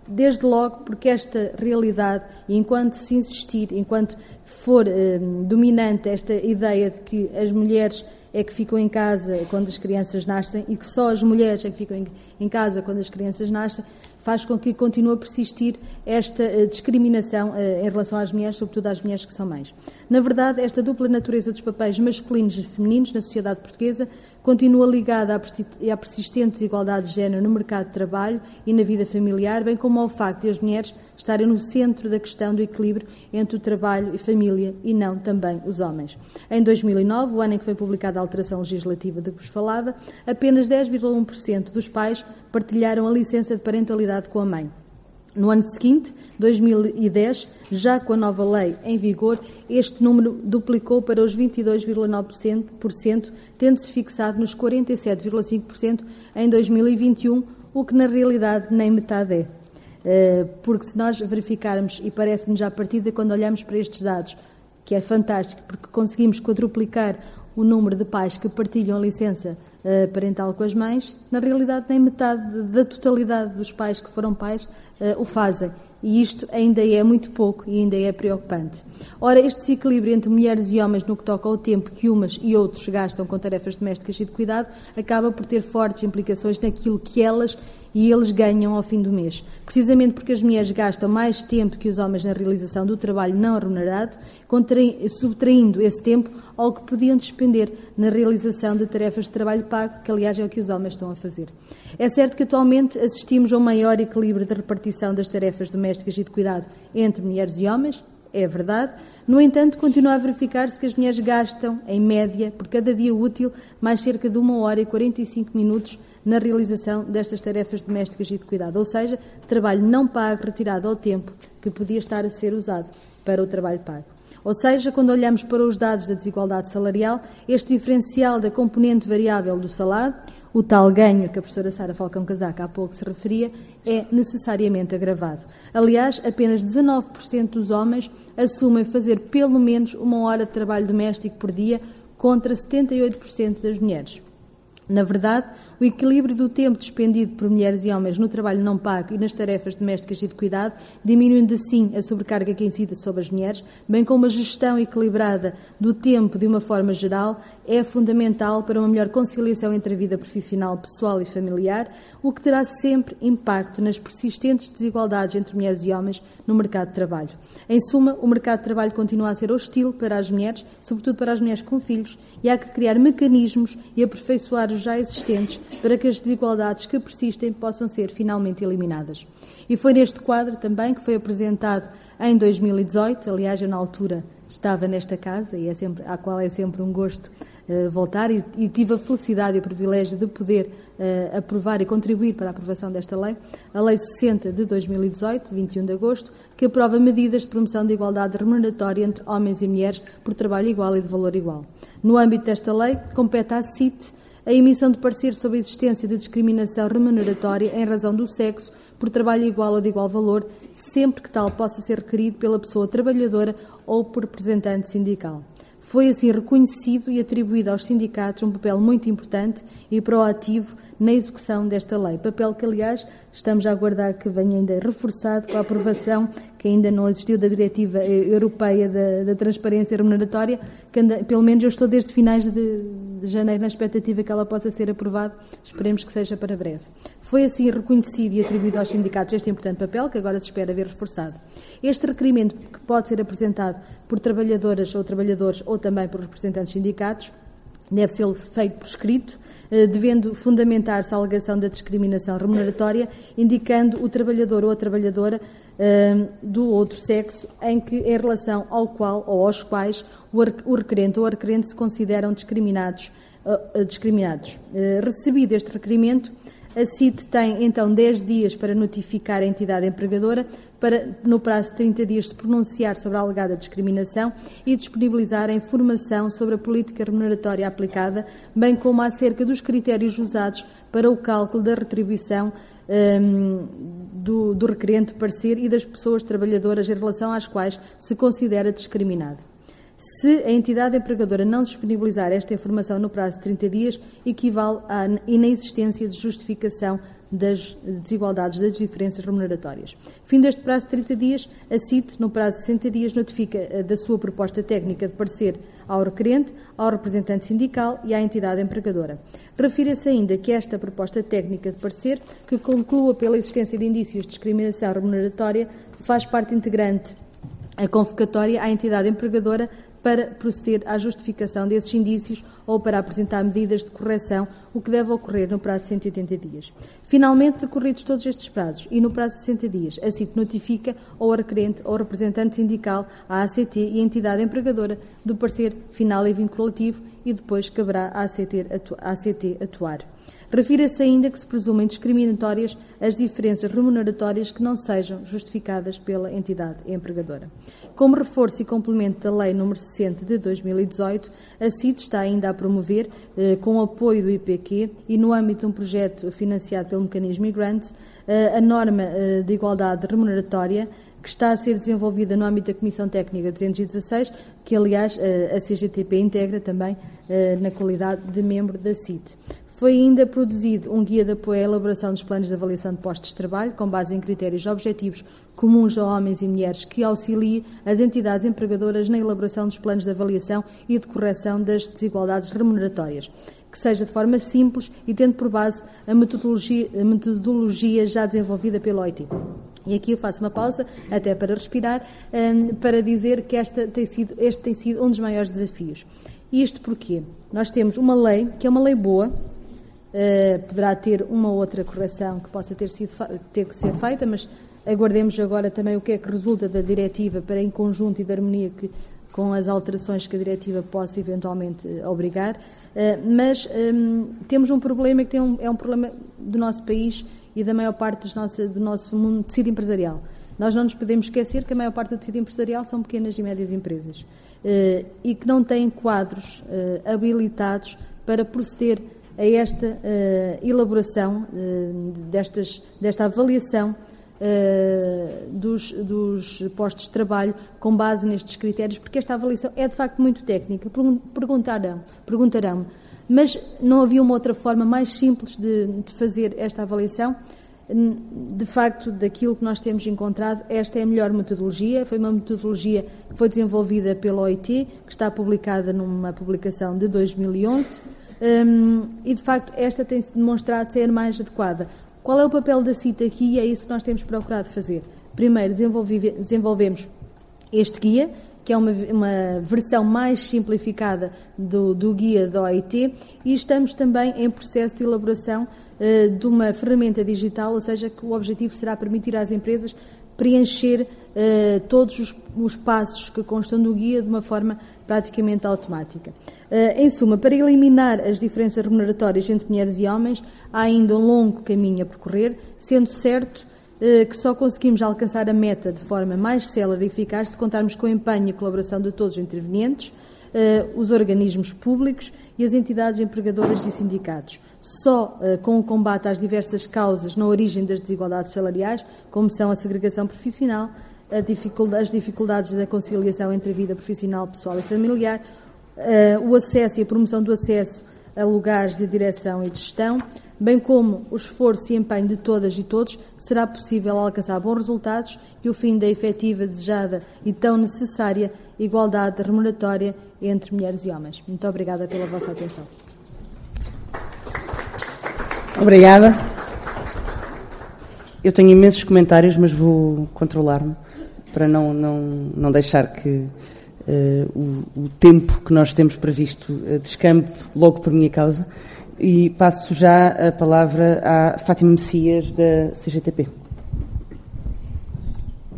desde logo porque esta realidade, enquanto se insistir, enquanto for eh, dominante esta ideia de que as mulheres é que ficam em casa quando as crianças nascem e que só as mulheres é que ficam em casa quando as crianças nascem, faz com que continue a persistir esta uh, discriminação uh, em relação às mulheres, sobretudo às mulheres que são mães. Na verdade, esta dupla natureza dos papéis masculinos e femininos na sociedade portuguesa continua ligada à persistente desigualdade de género no mercado de trabalho e na vida familiar, bem como ao facto de as mulheres estarem no centro da questão do equilíbrio entre o trabalho e família e não também os homens. Em 2009, o ano em que foi publicada a alteração legislativa de que vos falava, apenas 10,1% dos pais partilharam a licença de parentalidade com a mãe. No ano seguinte, 2010, já com a nova lei em vigor, este número duplicou para os 22,9%, tendo-se fixado nos 47,5% em 2021, o que na realidade nem metade é. Eh, porque se nós verificarmos, e parece-nos já a partir de quando olhamos para estes dados, que é fantástico, porque conseguimos quadruplicar o número de pais que partilham a licença uh, parental com as mães, na realidade nem metade da totalidade dos pais que foram pais uh, o fazem. e isto ainda é muito pouco e ainda é preocupante. Ora, este desequilíbrio entre mulheres e homens no que toca ao tempo que umas e outros gastam com tarefas domésticas e de cuidado acaba por ter fortes implicações naquilo que elas e eles ganham ao fim do mês. Precisamente porque as mulheres gastam mais tempo que os homens na realização do trabalho não remunerado, subtraindo esse tempo ao que podiam despender na realização de tarefas de trabalho pago, que aliás é o que os homens estão a fazer. É certo que atualmente assistimos a um maior equilíbrio de repartição das tarefas domésticas e de cuidado entre mulheres e homens, é verdade. No entanto, continua a verificar-se que as mulheres gastam, em média, por cada dia útil, mais cerca de 1 hora e 45 minutos na realização destas tarefas domésticas e de cuidado, ou seja, trabalho não pago retirado ao tempo que podia estar a ser usado para o trabalho pago. Ou seja, quando olhamos para os dados da desigualdade salarial, este diferencial da componente variável do salário, o tal ganho que a professora Sara Falcão Casaca há pouco se referia, é necessariamente agravado. Aliás, apenas 19% dos homens assumem fazer pelo menos uma hora de trabalho doméstico por dia, contra 78% das mulheres. Na verdade, o equilíbrio do tempo despendido por mulheres e homens no trabalho não pago e nas tarefas domésticas e de cuidado, diminuindo assim a sobrecarga que incide sobre as mulheres, bem como a gestão equilibrada do tempo de uma forma geral, é fundamental para uma melhor conciliação entre a vida profissional, pessoal e familiar, o que terá sempre impacto nas persistentes desigualdades entre mulheres e homens no mercado de trabalho. Em suma, o mercado de trabalho continua a ser hostil para as mulheres, sobretudo para as mulheres com filhos, e há que criar mecanismos e aperfeiçoar os já existentes para que as desigualdades que persistem possam ser finalmente eliminadas. E foi neste quadro também que foi apresentado em 2018, aliás, eu na altura estava nesta casa e é sempre, à qual é sempre um gosto uh, voltar e, e, tive a felicidade e o privilégio de poder uh, aprovar e contribuir para a aprovação desta lei, a Lei 60 de 2018, 21 de agosto, que aprova medidas de promoção da igualdade remuneratória entre homens e mulheres por trabalho igual e de valor igual. No âmbito desta lei, compete à CIT a emissão de parecer sobre a existência de discriminação remuneratória em razão do sexo por trabalho igual ou de igual valor, sempre que tal possa ser requerido pela pessoa trabalhadora ou por representante sindical. Foi assim reconhecido e atribuído aos sindicatos um papel muito importante e proativo na execução desta lei. Papel que, aliás, estamos a aguardar que venha ainda reforçado com a aprovação que ainda não existiu da Diretiva Europeia da, da Transparência Remuneratória, que anda, pelo menos eu estou desde finais de, de janeiro na expectativa que ela possa ser aprovada. Esperemos que seja para breve. Foi assim reconhecido e atribuído aos sindicatos este importante papel, que agora se espera ver reforçado. Este requerimento, que pode ser apresentado por trabalhadoras ou trabalhadores ou também por representantes sindicatos, deve ser feito por escrito, eh, devendo fundamentar-se a alegação da discriminação remuneratória, indicando o trabalhador ou a trabalhadora eh, do outro sexo em que, em relação ao qual ou aos quais o requerente ou a requerente se consideram discriminados. Eh, discriminados. Recebido este requerimento, a CIT tem então 10 dias para notificar a entidade empregadora para, no prazo de 30 dias, se pronunciar sobre a alegada discriminação e disponibilizar a informação sobre a política remuneratória aplicada, bem como acerca dos critérios usados para o cálculo da retribuição um, do, do requerente parecer e das pessoas trabalhadoras em relação às quais se considera discriminado. Se a entidade empregadora não disponibilizar esta informação no prazo de 30 dias, equivale à inexistência de justificação das desigualdades, das diferenças remuneratórias. Fim deste prazo de 30 dias, a CIT, no prazo de 60 dias, notifica eh, da sua proposta técnica de parecer ao requerente, ao representante sindical e à entidade empregadora. Refira-se ainda que esta proposta técnica de parecer, que conclua pela existência de indícios de discriminação remuneratória, faz parte integrante a convocatória à entidade empregadora para proceder à justificação desses indícios ou para apresentar medidas de correção, o que deve ocorrer no prazo de 180 dias. Finalmente, decorridos todos estes prazos e no prazo de 60 dias, a CIT notifica ao requerente ou representante sindical, à ACT e à entidade empregadora do parecer final e vinculativo e depois caberá à ACT atuar. Refira-se ainda que se presumem discriminatórias as diferenças remuneratórias que não sejam justificadas pela entidade empregadora. Como reforço e complemento da Lei nº 60 de 2018, a CIT está ainda a promover, eh, com o apoio do IPQ e no âmbito de um projeto financiado pelo mecanismo e-grants, eh, a norma eh, de igualdade remuneratória que está a ser desenvolvida no âmbito da Comissão Técnica 216, que aliás a CGTP integra também na qualidade de membro da CIT. Foi ainda produzido um guia de apoio à elaboração dos planos de avaliação de postos de trabalho, com base em critérios objetivos comuns a homens e mulheres, que auxilie as entidades empregadoras na elaboração dos planos de avaliação e de correção das desigualdades remuneratórias, que seja de forma simples e tendo por base a metodologia, a metodologia já desenvolvida pelo OIT. E aqui eu faço uma pausa, até para respirar, um, para dizer que esta tem sido, este tem sido um dos maiores desafios. Isto porquê? Nós temos uma lei, que é uma lei boa, Uh, poderá ter uma outra correção que possa ter, sido, ter que ser feita, mas aguardemos agora também o que é que resulta da diretiva para, em conjunto e de harmonia que, com as alterações que a diretiva possa eventualmente uh, obrigar. Uh, mas um, temos um problema que um, é um problema do nosso país e da maior parte do nosso mundo tecido empresarial. Nós não nos podemos esquecer que a maior parte do tecido empresarial são pequenas e médias empresas e que não têm quadros habilitados para proceder a esta uh, elaboração uh, destas, desta avaliação uh, dos, dos, postos de trabalho com base nestes critérios, porque esta avaliação é de facto muito técnica. Perguntarão, perguntarão mas não havia uma outra forma mais simples de, de fazer esta avaliação? de facto, daquilo que nós temos encontrado, esta é a melhor metodologia. Foi uma metodologia que foi desenvolvida pela OIT, que está publicada numa publicação de 2011. Um, e de facto esta tem-se demonstrado ser mais adequada. Qual é o papel da CITA aqui? É isso que nós temos procurado fazer. Primeiro, desenvolvemos este guia, que é uma, uma versão mais simplificada do, do, guia da OIT, e estamos também em processo de elaboração uh, de uma ferramenta digital, ou seja, que o objetivo será permitir às empresas preencher uh, todos os, os, passos que constam do guia de uma forma praticamente automática. Uh, em suma, para eliminar as diferenças remuneratórias entre mulheres e homens, há ainda um longo caminho a percorrer, sendo certo uh, que só conseguimos alcançar a meta de forma mais célere e eficaz se contarmos com o empenho e a colaboração de todos os intervenientes, os organismos públicos e as entidades empregadoras e sindicatos. Só com o combate às diversas causas na origem das desigualdades salariais, como são a segregação profissional, dificuldade, as dificuldades da conciliação entre a vida profissional, pessoal e familiar, uh, o acesso e a promoção do acesso a lugares de direção e de gestão, bem como o esforço e empenho de todas e todos, será possível alcançar bons resultados e o fim da efetiva, desejada e tão necessária igualdade remuneratória entre mulheres e homens. Muito obrigada pela vossa atenção. Obrigada. Eu tenho imensos comentários, mas vou controlar-me para não, não, não deixar que uh, o, o, tempo que nós temos previsto uh, descampe logo por minha causa. E passo já a palavra à Fátima Messias, da CGTP.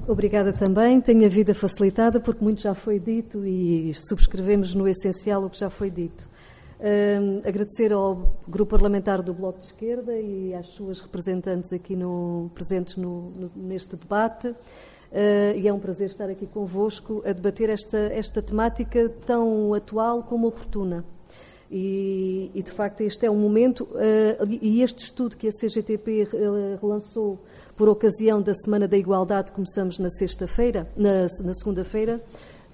Obrigada também. Tenho a vida facilitada porque muito já foi dito e subscrevemos no essencial o que já foi dito. Uh, agradecer ao Grupo Parlamentar do Bloco de Esquerda e às suas representantes aqui no, presentes no, no, neste debate. Uh, e é um prazer estar aqui convosco a debater esta, esta temática tão atual como oportuna. E, e, de facto este é um momento, uh, e este estudo que a CGTP relançou por ocasião da Semana da Igualdade, começamos na sexta-feira, na, na segunda-feira,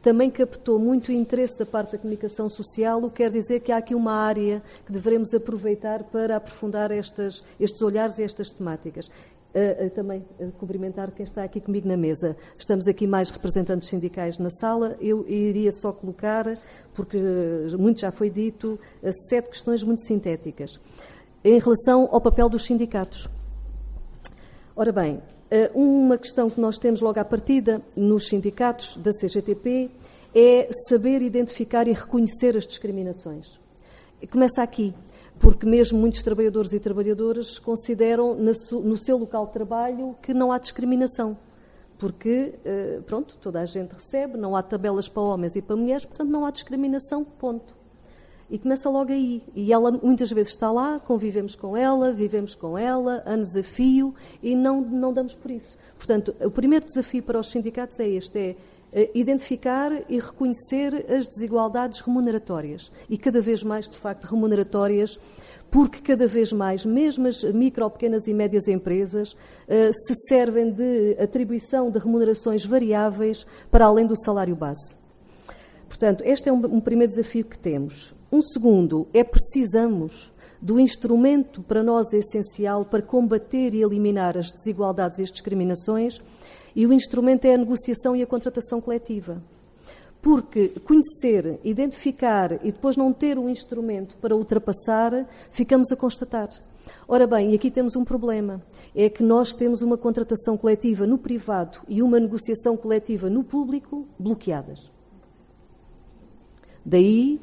também captou muito interesse da parte da comunicação social, o que quer dizer que há aqui uma área que devemos aproveitar para aprofundar estas, estes olhares e estas temáticas. Uh, uh, também uh, cumprimentar quem está aqui comigo na mesa. Estamos aqui mais representantes sindicais na sala. Eu iria só colocar, porque muito já foi dito, sete questões muito sintéticas. Em relação ao papel dos sindicatos. Ora bem, uma questão que nós temos logo à partida nos sindicatos da CGTP é saber identificar e reconhecer as discriminações. Começa aqui porque mesmo muitos trabalhadores e trabalhadoras consideram no seu local de trabalho que não há discriminação, porque, eh, pronto, toda a gente recebe, não há tabelas para homens e para mulheres, portanto não há discriminação, ponto. E começa logo aí. E ela muitas vezes está lá, convivemos com ela, vivemos com ela, anos a fio, e não, não damos por isso. Portanto, o primeiro desafio para os sindicatos é este, é identificar e reconhecer as desigualdades remuneratórias e cada vez mais, de facto, remuneratórias, porque cada vez mais, mesmo as micro, pequenas e médias empresas, eh, se servem de atribuição de remunerações variáveis para além do salário base. Portanto, este é um, primeiro desafio que temos. Um segundo é precisamos do instrumento para nós é essencial para combater e eliminar as desigualdades e as discriminações, e o instrumento é a negociação e a contratação coletiva. Porque conhecer, identificar e depois não ter um instrumento para ultrapassar, ficamos a constatar. Ora bem, e aqui temos um problema: é que nós temos uma contratação coletiva no privado e uma negociação coletiva no público bloqueadas. Daí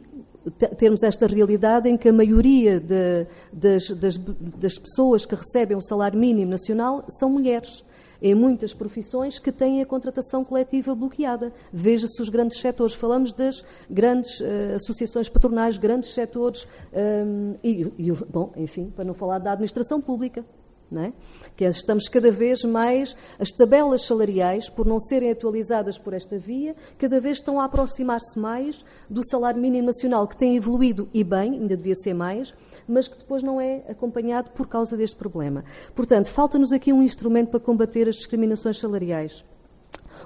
termos esta realidade em que a maioria de, das, das, das pessoas que recebem o salário mínimo nacional são mulheres em muitas profissões que têm a contratação coletiva bloqueada. Veja-se os grandes setores. Falamos das grandes uh, associações patronais, grandes setores, um, e, e, bom, enfim, para não falar da administração pública. É? Que estamos cada vez mais, as tabelas salariais, por não serem atualizadas por esta via, cada vez estão a aproximar-se mais do salário mínimo nacional, que tem evoluído e bem, ainda devia ser mais, mas que depois não é acompanhado por causa deste problema. Portanto, falta-nos aqui um instrumento para combater as discriminações salariais.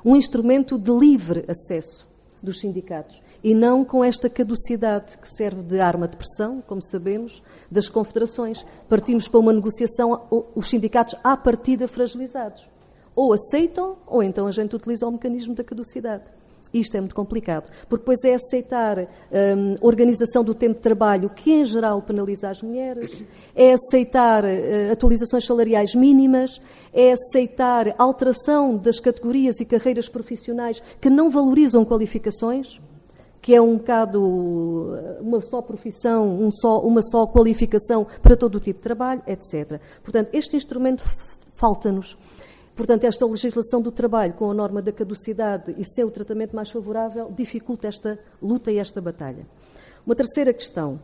Um instrumento de livre acesso dos sindicatos e não com esta caducidade que serve de arma de pressão, como sabemos, das confederações. Partimos para uma negociação, os sindicatos à partida fragilizados. Ou aceitam, ou então a gente utiliza o mecanismo da caducidade. Isto é muito complicado, porque depois é aceitar hum, organização do tempo de trabalho, que em geral penaliza as mulheres, é aceitar uh, atualizações salariais mínimas, é aceitar alteração das categorias e carreiras profissionais que não valorizam qualificações que é um bocado uma só profissão, um só, uma só qualificação para todo o tipo de trabalho, etc. Portanto, este instrumento falta-nos. Portanto, esta legislação do trabalho com a norma da caducidade e sem o tratamento mais favorável dificulta esta luta e esta batalha. Uma terceira questão.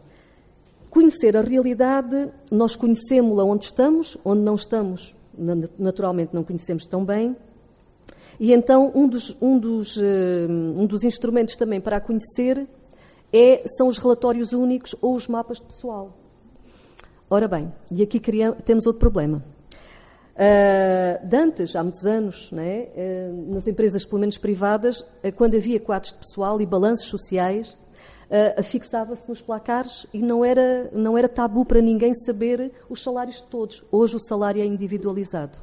Conhecer a realidade, nós conhecemos-la onde estamos, onde não estamos, naturalmente não conhecemos tão bem, e então, um dos, um dos, eh, um dos instrumentos também para a conhecer é, são os relatórios únicos ou os mapas de pessoal. Ora bem, e aqui temos outro problema. Uh, de antes, há muitos anos, né, uh, nas empresas, pelo menos privadas, uh, quando havia quadros de pessoal e balanços sociais, uh, fixava-se nos placares e não era, não era tabu para ninguém saber os salários de todos. Hoje o salário é individualizado.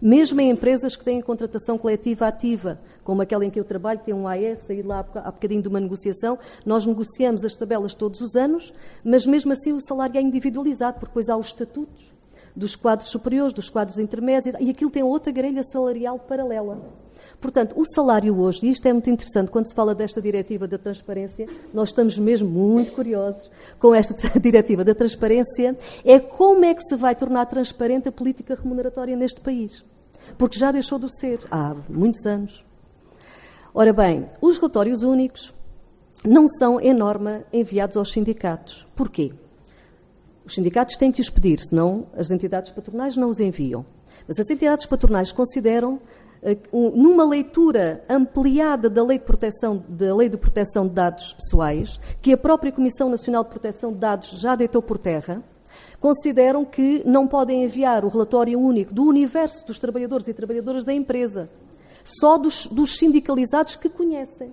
Mesmo em empresas que têm contratação coletiva ativa, como aquela em que eu trabalho, tem um AE, saí lá há bocadinho de uma negociação, nós negociamos as tabelas todos os anos, mas mesmo assim o salário é individualizado, porque depois há os estatutos dos quadros superiores, dos quadros intermédios, e aquilo tem outra grelha salarial paralela. Portanto, o salário hoje, e isto é muito interessante, quando se fala desta diretiva da transparência, nós estamos mesmo muito curiosos com esta diretiva da transparência, é como é que se vai tornar transparente a política remuneratória neste país. Porque já deixou de ser há muitos anos. Ora bem, os relatórios únicos não são, em norma, enviados aos sindicatos. Porquê? Os sindicatos têm que os pedir, senão as entidades patronais não os enviam. Mas as entidades patronais consideram eh, numa leitura ampliada da lei, de proteção, da lei de Proteção de Dados Pessoais, que a própria Comissão Nacional de Proteção de Dados já deitou por terra, consideram que não podem enviar o relatório único do universo dos trabalhadores e trabalhadoras da empresa, só dos, dos sindicalizados que conhecem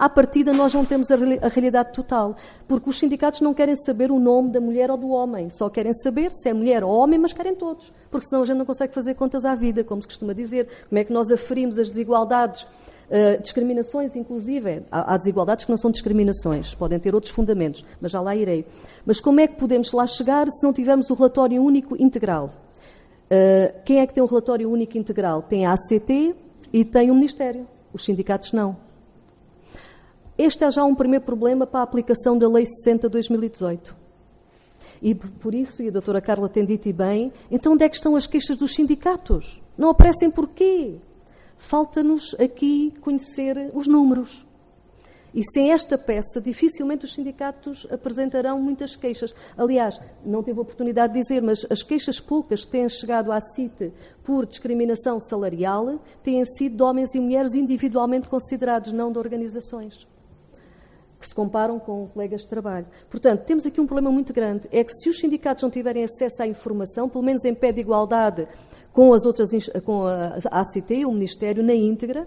à partida nós não temos a, a realidade total, porque os sindicatos não querem saber o nome da mulher ou do homem, só querem saber se é mulher ou homem, mas querem todos, porque senão a gente não consegue fazer contas à vida, como se costuma dizer. Como é que nós aferimos as desigualdades? Uh, discriminações, inclusive, há, há, desigualdades que não são discriminações, podem ter outros fundamentos, mas já lá irei. Mas como é que podemos lá chegar se não tivermos o relatório único integral? Uh, quem é que tem um relatório único integral? Tem a ACT e tem o Ministério. Os sindicatos não. Este é já um primeiro problema para a aplicação da Lei 60-2018. E por isso, e a doutora Carla tem dito e bem, então onde é que estão as queixas dos sindicatos? Não aparecem porquê? Falta-nos aqui conhecer os números. E sem esta peça, dificilmente os sindicatos apresentarão muitas queixas. Aliás, não tive a oportunidade de dizer, mas as queixas poucas que têm chegado à CIT por discriminação salarial têm sido de homens e mulheres individualmente considerados, não de organizações que se comparam com colegas de trabalho. Portanto, temos aqui um problema muito grande, é que se os sindicatos não tiverem acesso à informação, pelo menos em pé de igualdade com as outras, com a ACT, o Ministério, na íntegra,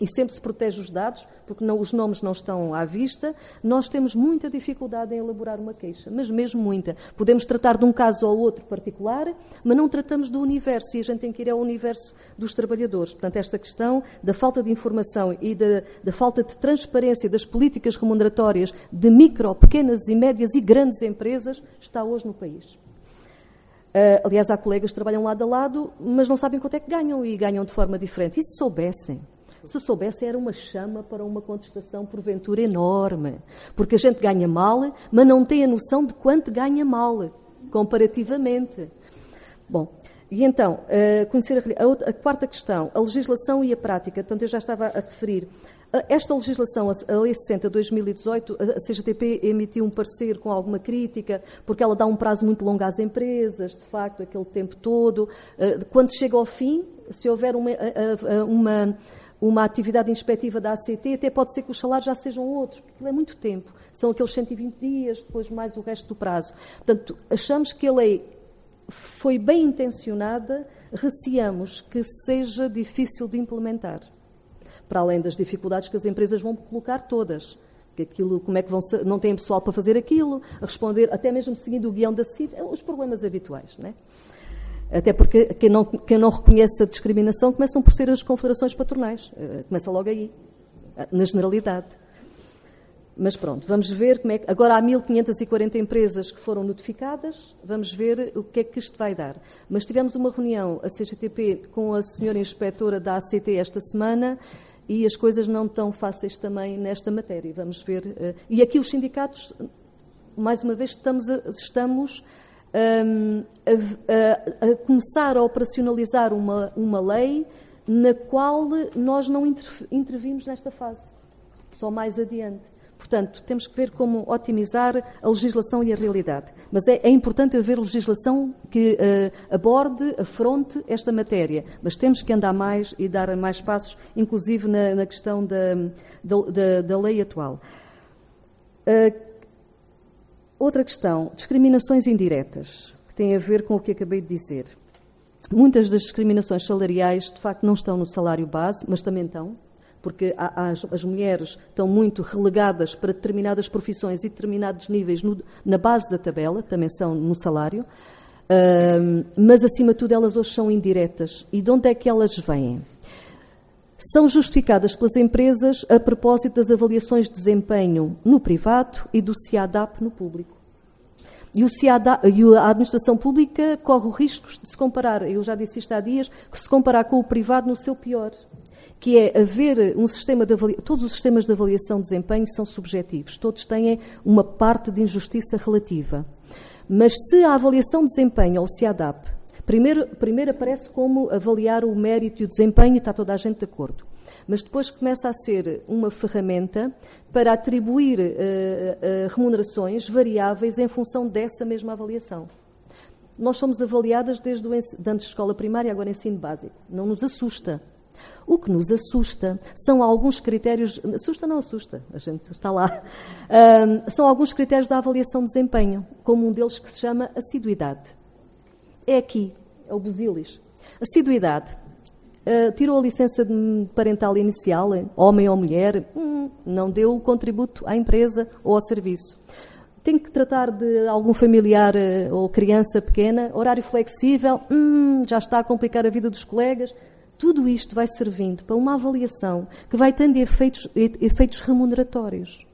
e sempre se protege os dados, porque não, os nomes não estão à vista, nós temos muita dificuldade em elaborar uma queixa, mas mesmo muita. Podemos tratar de um caso ou outro particular, mas não tratamos do universo, e a gente tem que ir ao universo dos trabalhadores. Portanto, esta questão da falta de informação e da, da falta de transparência das políticas remuneratórias de micro, pequenas e médias e grandes empresas está hoje no país. Uh, aliás, há colegas que trabalham lado a lado, mas não sabem quanto é que ganham e ganham de forma diferente. E se soubessem, se soubesse, era uma chama para uma contestação, porventura, enorme. Porque a gente ganha mal, mas não tem a noção de quanto ganha mal, comparativamente. Bom, e então, uh, conhecer a, outra, a, quarta questão, a legislação e a prática. Portanto, eu já estava a referir. Uh, esta legislação, a, Lei 60 de 2018, a CGTP emitiu um parecer com alguma crítica, porque ela dá um prazo muito longo às empresas, de facto, aquele tempo todo. Uh, quando chega ao fim, se houver uma, uma uma atividade inspectiva da ACT, até pode ser que os salários já sejam outros, porque é muito tempo. São aqueles 120 dias, depois mais o resto do prazo. Portanto, achamos que a lei foi bem intencionada, receamos que seja difícil de implementar. Para além das dificuldades que as empresas vão colocar todas. Aquilo, como é que vão não têm pessoal para fazer aquilo, responder, até mesmo seguindo o guião da CID, é os problemas habituais, não é? Até porque quem não, quem não reconhece a discriminação começam por ser as confederações patronais. Eh, começa logo aí, eh, na generalidade. Mas pronto, vamos ver como é que. Agora há 1.540 empresas que foram notificadas, vamos ver o que é que isto vai dar. Mas tivemos uma reunião, a CGTP, com a senhora inspetora da ACT esta semana e as coisas não estão fáceis também nesta matéria. Vamos ver. Eh, e aqui os sindicatos, mais uma vez, estamos, a, estamos a, a, a, começar a operacionalizar uma, uma lei na qual nós não intervimos nesta fase, só mais adiante. Portanto, temos que ver como otimizar a legislação e a realidade. Mas é, é importante haver legislação que uh, aborde, afronte esta matéria. Mas temos que andar mais e dar mais passos, inclusive na, na questão da, da, da, lei atual. Uh, Outra questão, discriminações indiretas, que tem a ver com o que acabei de dizer. Muitas das discriminações salariais, de facto, não estão no salário base, mas também estão, porque as, mulheres estão muito relegadas para determinadas profissões e determinados níveis no, na base da tabela, também são no salário, uh, mas acima de tudo elas hoje são indiretas. E de onde é que elas vêm? São justificadas pelas empresas a propósito das avaliações de desempenho no privado e do CIADAP no público. E, o CIADAP, e a administração pública corre o risco de se comparar, eu já disse isto há dias, que se comparar com o privado no seu pior, que é haver um sistema de avaliação, todos os sistemas de avaliação de desempenho são subjetivos, todos têm uma parte de injustiça relativa. Mas se a avaliação de desempenho, ou CIADAP, Primeiro, primeiro aparece como avaliar o mérito e o desempenho está toda a gente de acordo. Mas depois começa a ser uma ferramenta para atribuir uh, uh, remunerações variáveis em função dessa mesma avaliação. Nós somos avaliadas desde o antes de escola primária, agora ensino básico. Não nos assusta. O que nos assusta são alguns critérios. Assusta, não assusta, a gente está lá. São alguns critérios da avaliação de desempenho, como um deles que se chama assiduidade é aqui, é o busilis. Assiduidade. Uh, tirou a licença parental inicial, homem ou mulher, hum, não deu o contributo à empresa ou ao serviço. Tem que tratar de algum familiar uh, ou criança pequena, horário flexível, hum, já está a complicar a vida dos colegas. Tudo isto vai servindo para uma avaliação que vai tendo efeitos, efeitos remuneratórios.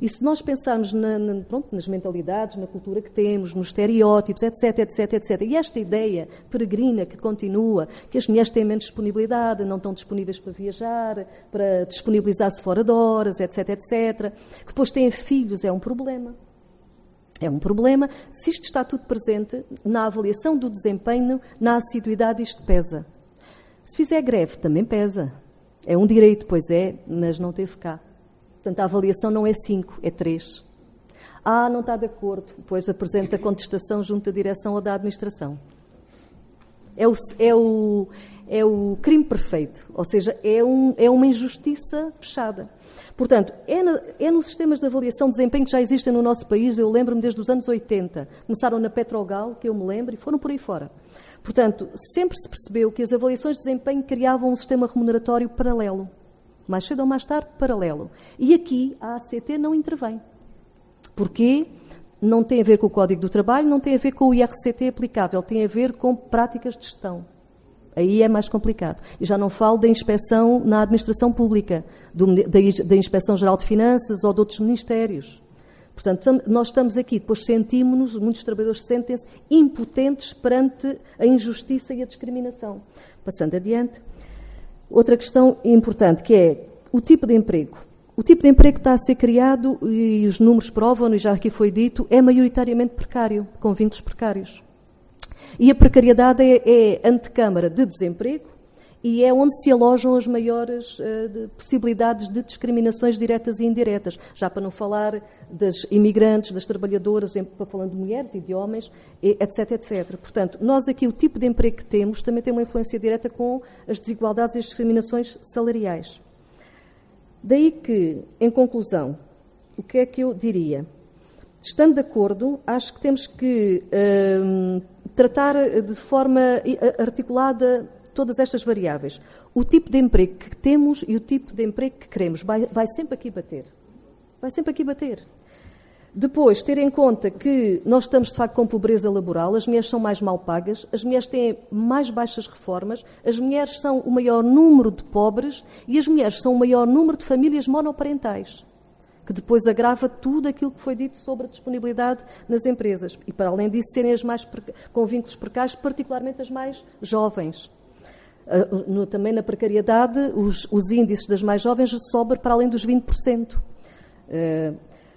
E se nós pensarmos na, na, pronto, nas mentalidades, na cultura que temos, nos estereótipos, etc, etc, etc, e esta ideia peregrina que continua, que as mulheres têm menos disponibilidade, não estão disponíveis para viajar, para disponibilizar-se fora de horas, etc, etc, que depois têm filhos, é um problema. É um problema. Se isto está tudo presente, na avaliação do desempenho, na assiduidade, isto pesa. Se fizer greve, também pesa. É um direito, pois é, mas não teve cá. Portanto, a avaliação não é 5, é 3. Ah, não está de acordo, pois apresenta contestação junto à direção ou da administração. É o, é o, é o crime perfeito, ou seja, é, um, é uma injustiça fechada. Portanto, é, na, é nos sistemas de avaliação de desempenho que já existem no nosso país, eu lembro-me desde os anos 80. Começaram na Petrogal, que eu me lembro, e foram por aí fora. Portanto, sempre se percebeu que as avaliações de desempenho criavam um sistema remuneratório paralelo mais cedo ou mais tarde, paralelo. E aqui a ACT não intervém. Porquê? Não tem a ver com o Código do Trabalho, não tem a ver com o IRCT aplicável, tem a ver com práticas de gestão. Aí é mais complicado. E já não falo da inspeção na administração pública, do, da, da Inspeção Geral de Finanças ou de outros ministérios. Portanto, nós estamos aqui, depois sentimos-nos, muitos trabalhadores sentem-se impotentes perante a injustiça e a discriminação. Passando adiante, outra questão importante que é o tipo de emprego. O tipo de emprego que está a ser criado, e os números provam, e já aqui foi dito, é maioritariamente precário, com vínculos precários. E a precariedade é, é antecâmara de desemprego e é onde se alojam as maiores uh, de possibilidades de discriminações diretas e indiretas. Já para não falar das imigrantes, das trabalhadoras, falando de mulheres e de homens, etc, etc. Portanto, nós aqui, o tipo de emprego que temos também tem uma influência direta com as desigualdades e as discriminações salariais. Daí que, em conclusão, o que é que eu diria? Estando de acordo, acho que temos que uh, tratar de forma articulada todas estas variáveis. O tipo de emprego que temos e o tipo de emprego que queremos vai, vai sempre aqui bater. Vai sempre aqui bater. Depois, ter em conta que nós estamos de facto com pobreza laboral, as mulheres são mais mal pagas, as mulheres têm mais baixas reformas, as mulheres são o maior número de pobres e as mulheres são o maior número de famílias monoparentais que depois agrava tudo aquilo que foi dito sobre a disponibilidade nas empresas. E, para além disso, serem as mais com vínculos precários, particularmente as mais jovens. Ah, no, também na precariedade, os, os, índices das mais jovens sobem para além dos 20%. Uh,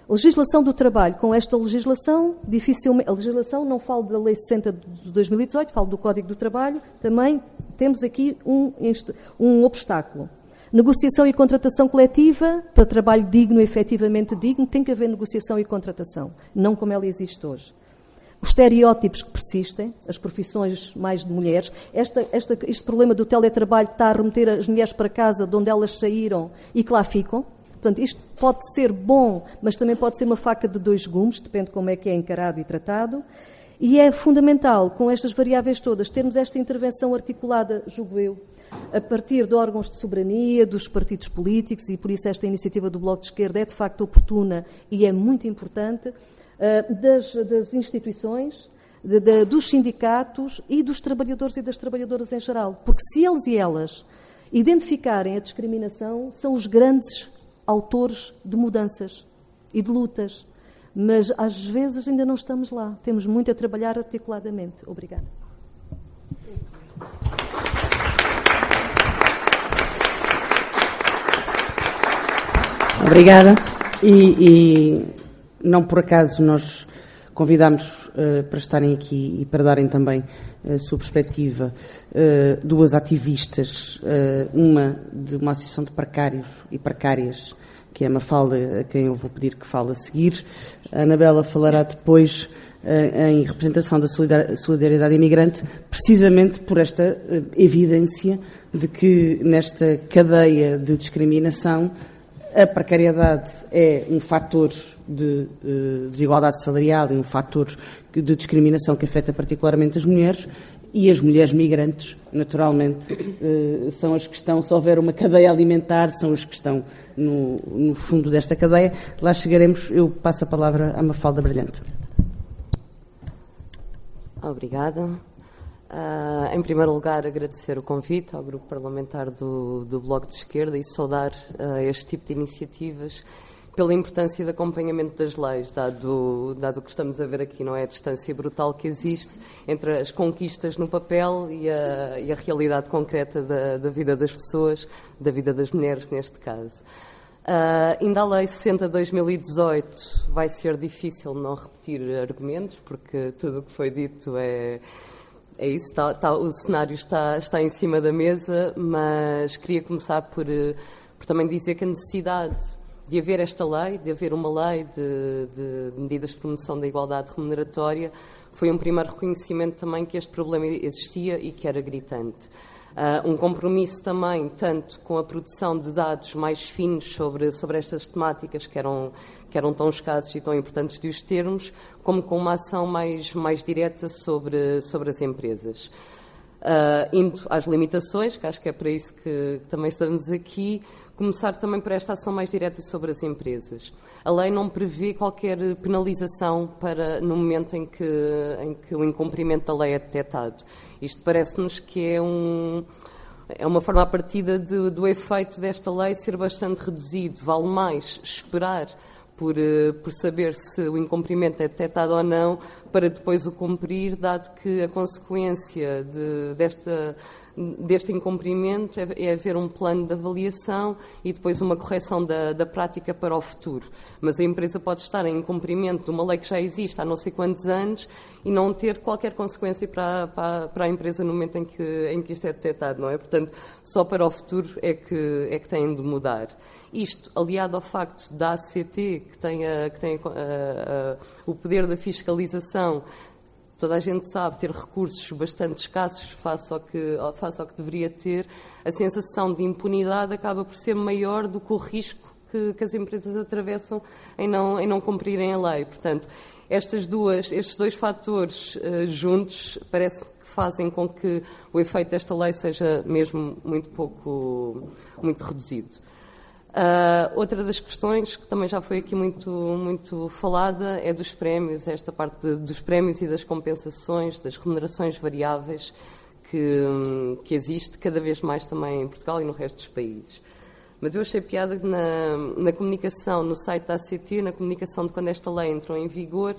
a legislação do trabalho, com esta legislação, dificilmente. A legislação, não falo da Lei 60 de 2018, falo do Código do Trabalho, também temos aqui um, um obstáculo. Negociação e contratação coletiva, para trabalho digno, efetivamente digno, tem que haver negociação e contratação, não como ela existe hoje. Os estereótipos que persistem, as profissões mais de mulheres, esta, esta, este problema do teletrabalho está a remeter as mulheres para casa de onde elas saíram e que lá ficam. Portanto, isto pode ser bom, mas também pode ser uma faca de dois gumes, depende de como é que é encarado e tratado. E é fundamental, com estas variáveis todas, termos esta intervenção articulada, julgo eu, a partir de órgãos de soberania, dos partidos políticos, e por isso esta iniciativa do Bloco de Esquerda é de facto oportuna e é muito importante, das, das instituições, de, de, dos sindicatos e dos trabalhadores e das trabalhadoras em geral. Porque se eles e elas identificarem a discriminação, são os grandes autores de mudanças e de lutas. Mas às vezes ainda não estamos lá. Temos muito a trabalhar articuladamente. Obrigada. Obrigada. E, e, não por acaso nós convidámos uh, para estarem aqui e para darem também a sua perspectiva uh, duas ativistas, uma de uma associação de precários e precárias, que é a Mafalda, a quem eu vou pedir que fale a seguir. A Anabela falará depois em representação da solidariedade imigrante, precisamente por esta evidência de que nesta cadeia de discriminação a precariedade é um fator de uh, desigualdade salarial e um fator de discriminação que afeta particularmente as mulheres e as mulheres migrantes, naturalmente, uh, são as que estão, se houver uma cadeia alimentar, são as que estão no, no fundo desta cadeia. Lá chegaremos, eu passo a palavra à Mafalda Brilhante. Obrigada. Uh, em primeiro lugar, agradecer o convite ao grupo parlamentar do, do Bloco de Esquerda e saudar uh, este tipo de iniciativas pela importância de acompanhamento das leis, dado, dado que estamos a ver aqui, não é? A distância brutal que existe entre as conquistas no papel e a, e a realidade concreta da, da, vida das pessoas, da vida das mulheres, neste caso. Uh, ainda a Lei 60 de 2018 vai ser difícil não repetir argumentos, porque tudo o que foi dito é é isso, está, está, o cenário está, está em cima da mesa, mas queria começar por, eh, por também dizer que a necessidade de haver esta lei, de haver uma lei de, de, medidas de promoção da igualdade remuneratória, foi um primeiro reconhecimento também que este problema existia e que era gritante. Uh, um compromisso também, tanto com a produção de dados mais finos sobre, sobre estas temáticas que eram, que eram tão escassos e tão importantes de os termos, como com uma ação mais, mais direta sobre, sobre as empresas. Uh, indo às limitações, que acho que é para isso que, que também estamos aqui, começar também por esta ação mais direta sobre as empresas. A lei não prevê qualquer penalização para no momento em que, em que o incumprimento da lei é detectado. Isto parece-nos que é um é uma forma a partida de, do efeito desta lei ser bastante reduzido. Vale mais esperar por, eh, por saber se o incumprimento é detectado ou não, para depois o cumprir, dado que a consequência de, desta, deste incumprimento é, é, haver um plano de avaliação e depois uma correção da, da, prática para o futuro. Mas a empresa pode estar em incumprimento de uma lei que já existe há não sei quantos anos e não ter qualquer consequência para, para, para a empresa no momento em que, em que isto é detectado, não é? Portanto, só para o futuro é que, é que têm de mudar. Isto, aliado ao facto da ACT, que tem, a, que tem a, a, o poder da fiscalização, toda a gente sabe ter recursos bastante escassos face ao, que, face ao que deveria ter, a sensação de impunidade acaba por ser maior do que o risco que, que as empresas atravessam em não, em não cumprirem a lei. Portanto, estas duas, estes dois fatores uh, juntos parece que fazem com que o efeito desta lei seja mesmo muito pouco, muito reduzido. Uh, outra das questões que também já foi aqui muito, muito falada é dos prémios, esta parte de, dos prémios e das compensações, das remunerações variáveis que, que existe cada vez mais também em Portugal e no resto dos países. Mas eu achei piada que na, na comunicação, no site da ACT, na comunicação de quando esta lei entrou em vigor,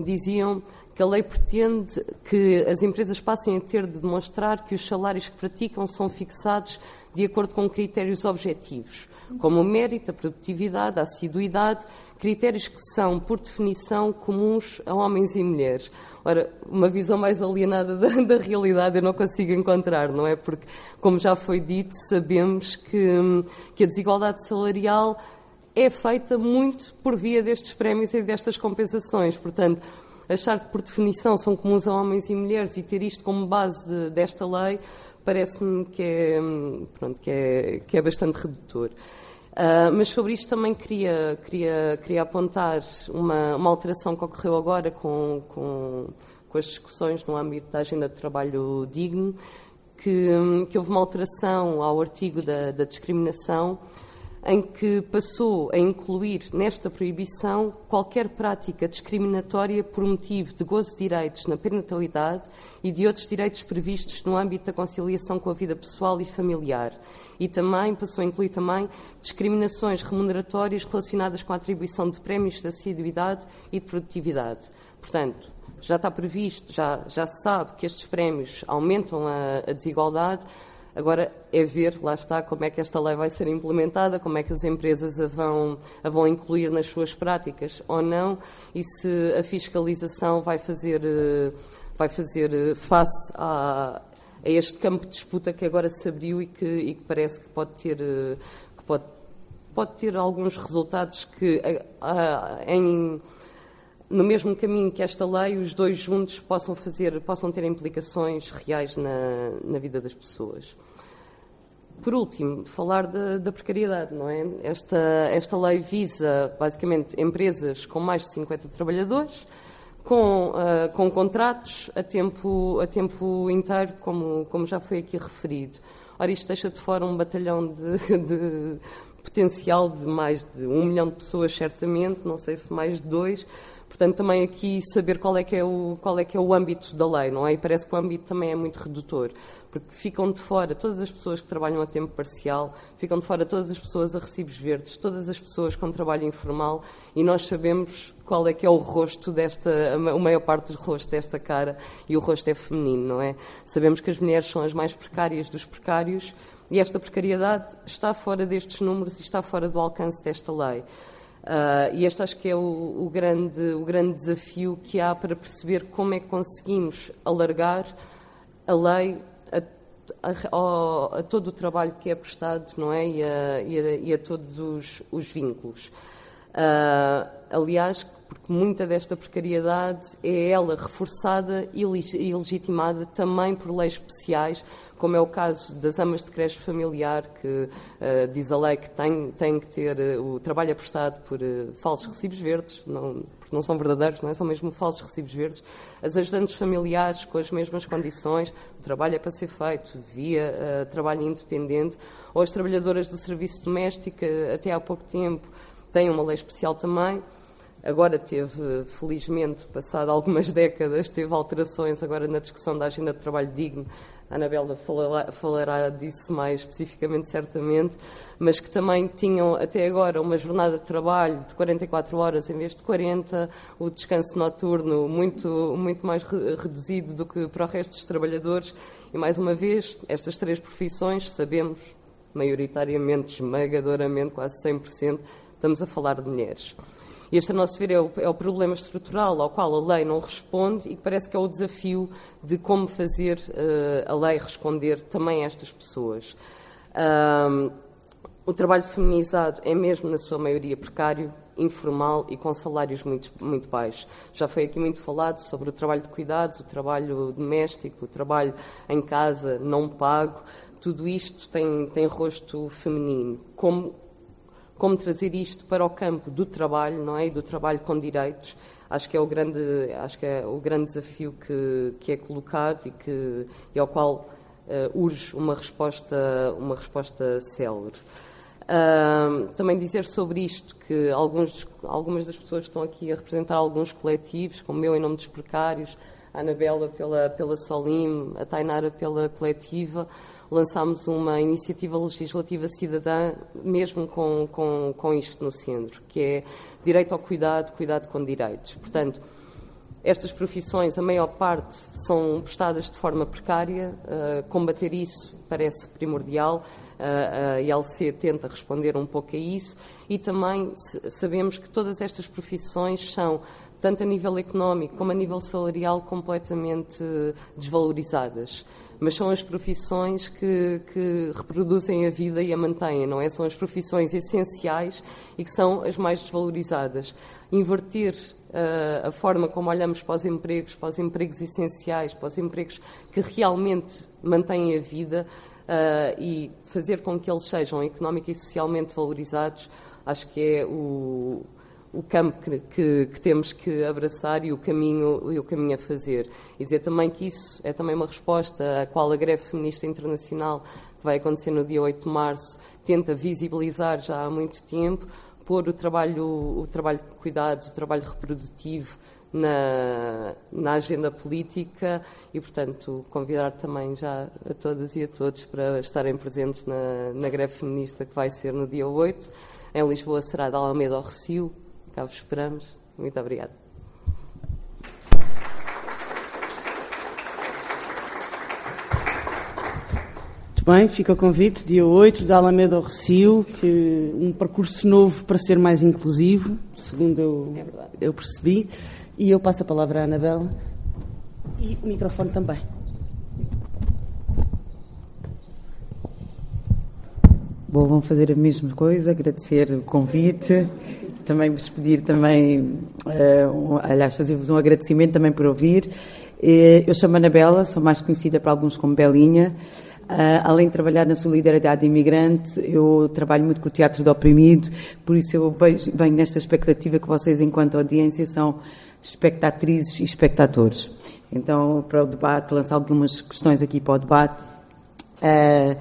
diziam que a lei pretende que as empresas passem a ter de demonstrar que os salários que praticam são fixados de acordo com critérios objetivos como o mérito, a produtividade, a assiduidade, critérios que são, por definição, comuns a homens e mulheres. Ora, uma visão mais alienada da, da realidade eu não consigo encontrar, não é? Porque, como já foi dito, sabemos que, que a desigualdade salarial é feita muito por via destes prémios e destas compensações. Portanto, achar que por definição são comuns a homens e mulheres e ter isto como base de, desta lei parece-me que é, pronto, que, é, que é bastante redutor. Uh, mas sobre isto também queria, queria, queria apontar uma, uma alteração que ocorreu agora com, com, com as discussões no âmbito da agenda de trabalho digno, que, que houve uma alteração ao artigo da, da discriminação em que passou a incluir nesta proibição qualquer prática discriminatória por motivo de gozo de direitos na parentalidade e de outros direitos previstos no âmbito da conciliação com a vida pessoal e familiar. E também passou a incluir também discriminações remuneratórias relacionadas com a atribuição de prémios de assiduidade e de produtividade. Portanto, já está previsto, já, já se sabe que estes prémios aumentam a, a desigualdade, Agora é ver, lá está, como é que esta lei vai ser implementada, como é que as empresas a vão, a vão incluir nas suas práticas ou não, e se a fiscalização vai fazer, eh, vai fazer eh, face a, a este campo de disputa que agora se abriu e que, e que parece que pode ter, eh, que pode, pode ter alguns resultados que em no mesmo caminho que esta lei, os dois juntos possam fazer, possam ter implicações reais na, na vida das pessoas. Por último, falar da, da, precariedade, não é? Esta, esta lei visa, basicamente, empresas com mais de 50 trabalhadores, com, uh, com contratos a tempo, a tempo inteiro, como, como já foi aqui referido. Ora, isto deixa de fora um batalhão de, de potencial de mais de um milhão de pessoas, certamente, não sei se mais de dois, Portanto, também aqui saber qual é que é o, qual é que é o âmbito da lei, não é? E parece que o âmbito também é muito redutor, porque ficam de fora todas as pessoas que trabalham a tempo parcial, ficam de fora todas as pessoas a recibos verdes, todas as pessoas com trabalho informal, e nós sabemos qual é que é o rosto desta, a maior parte do rosto desta cara, e o rosto é feminino, não é? Sabemos que as mulheres são as mais precárias dos precários, e esta precariedade está fora destes números e está fora do alcance desta lei. Uh, e este acho que é o, o, grande, o grande desafio que há para perceber como é que conseguimos alargar a lei a, a, a todo o trabalho que é prestado não é? e, a, e e a todos os, os vínculos. Uh, aliás, porque muita desta precariedade é ela reforçada e legitimada também por leis especiais, como é o caso das amas de creche familiar, que uh, diz a lei que tem, tem que ter uh, o trabalho apostado por uh, falsos recibos verdes, não, porque não são verdadeiros, não é? são mesmo falsos recibos verdes. As ajudantes familiares com as mesmas condições, o trabalho é para ser feito via trabalho independente, ou as trabalhadoras do serviço doméstico, até há pouco tempo, têm uma lei especial também. Agora teve, felizmente, passado algumas décadas, teve alterações agora na discussão da agenda de trabalho digno. A Anabela falará, falará disso mais especificamente, certamente, mas que também tinham até agora uma jornada de trabalho de 44 horas em vez de 40, o descanso noturno muito, muito mais reduzido do que para o resto dos trabalhadores. E mais uma vez, estas três profissões, sabemos, maioritariamente, esmagadoramente, quase 100%, estamos a falar de mulheres. Este, a nosso ver, é o, é o, problema estrutural ao qual a lei não responde e que parece que é o desafio de como fazer uh, a lei responder também a estas pessoas. Um, o trabalho feminizado é mesmo, na sua maioria, precário, informal e com salários muito, muito baixos. Já foi aqui muito falado sobre o trabalho de cuidados, o trabalho doméstico, o trabalho em casa não pago. Tudo isto tem, tem rosto feminino. Como como trazer isto para o campo do trabalho, não é? E do trabalho com direitos. Acho que é o grande, acho que é o grande desafio que, que é colocado e, que, e ao qual uh, urge uma resposta, uma resposta célere. Uh, também dizer sobre isto que alguns, algumas das pessoas estão aqui a representar alguns coletivos, como eu em nome dos precários, a Anabela pela, pela Solim, a Tainara pela coletiva, lançámos uma iniciativa legislativa cidadã, mesmo com, com, com isto no centro, que é direito ao cuidado, cuidado com direitos. Portanto, estas profissões, a maior parte, são prestadas de forma precária, uh, combater isso parece primordial. Uh, a ILC tenta responder um pouco a isso e também sabemos que todas estas profissões são tanto a nível económico como a nível salarial, completamente desvalorizadas mas são as profissões que, que, reproduzem a vida e a mantêm, não é? São as profissões essenciais e que são as mais desvalorizadas. Inverter uh, a forma como olhamos para os empregos, para os empregos essenciais, para os empregos que realmente mantêm a vida uh, e fazer com que eles sejam económica e socialmente valorizados, acho que é o o campo que, que, que, temos que abraçar e o caminho e o caminho a fazer e dizer também que isso é também uma resposta à qual a greve feminista internacional que vai acontecer no dia 8 de março tenta visibilizar já há muito tempo pôr o trabalho o trabalho de cuidados o trabalho reprodutivo na, na agenda política e, portanto, convidar também já a todas e a todos para estarem presentes na, na greve feminista que vai ser no dia 8. Em Lisboa será da Alameda ao Recio, Cá vos esperamos. Muito obrigada. Muito bem, fica o convite, dia 8, da Alameda ao Recio, que um percurso novo para ser mais inclusivo, segundo eu, é eu percebi. E eu passo a palavra à Anabela e o microfone também. Bom, vamos fazer a mesma coisa, agradecer o convite também vos pedir também, uh, aliás, fazer-vos um agradecimento também por ouvir. Uh, eu chamo Anabela, sou mais conhecida para alguns como Belinha. Uh, além de trabalhar na solidariedade imigrante, eu trabalho muito com o teatro do oprimido, por isso eu vejo, venho nesta expectativa que vocês, enquanto audiência, são espectatrizes e espectadores. Então, para o debate, lançar algumas questões aqui para o debate uh,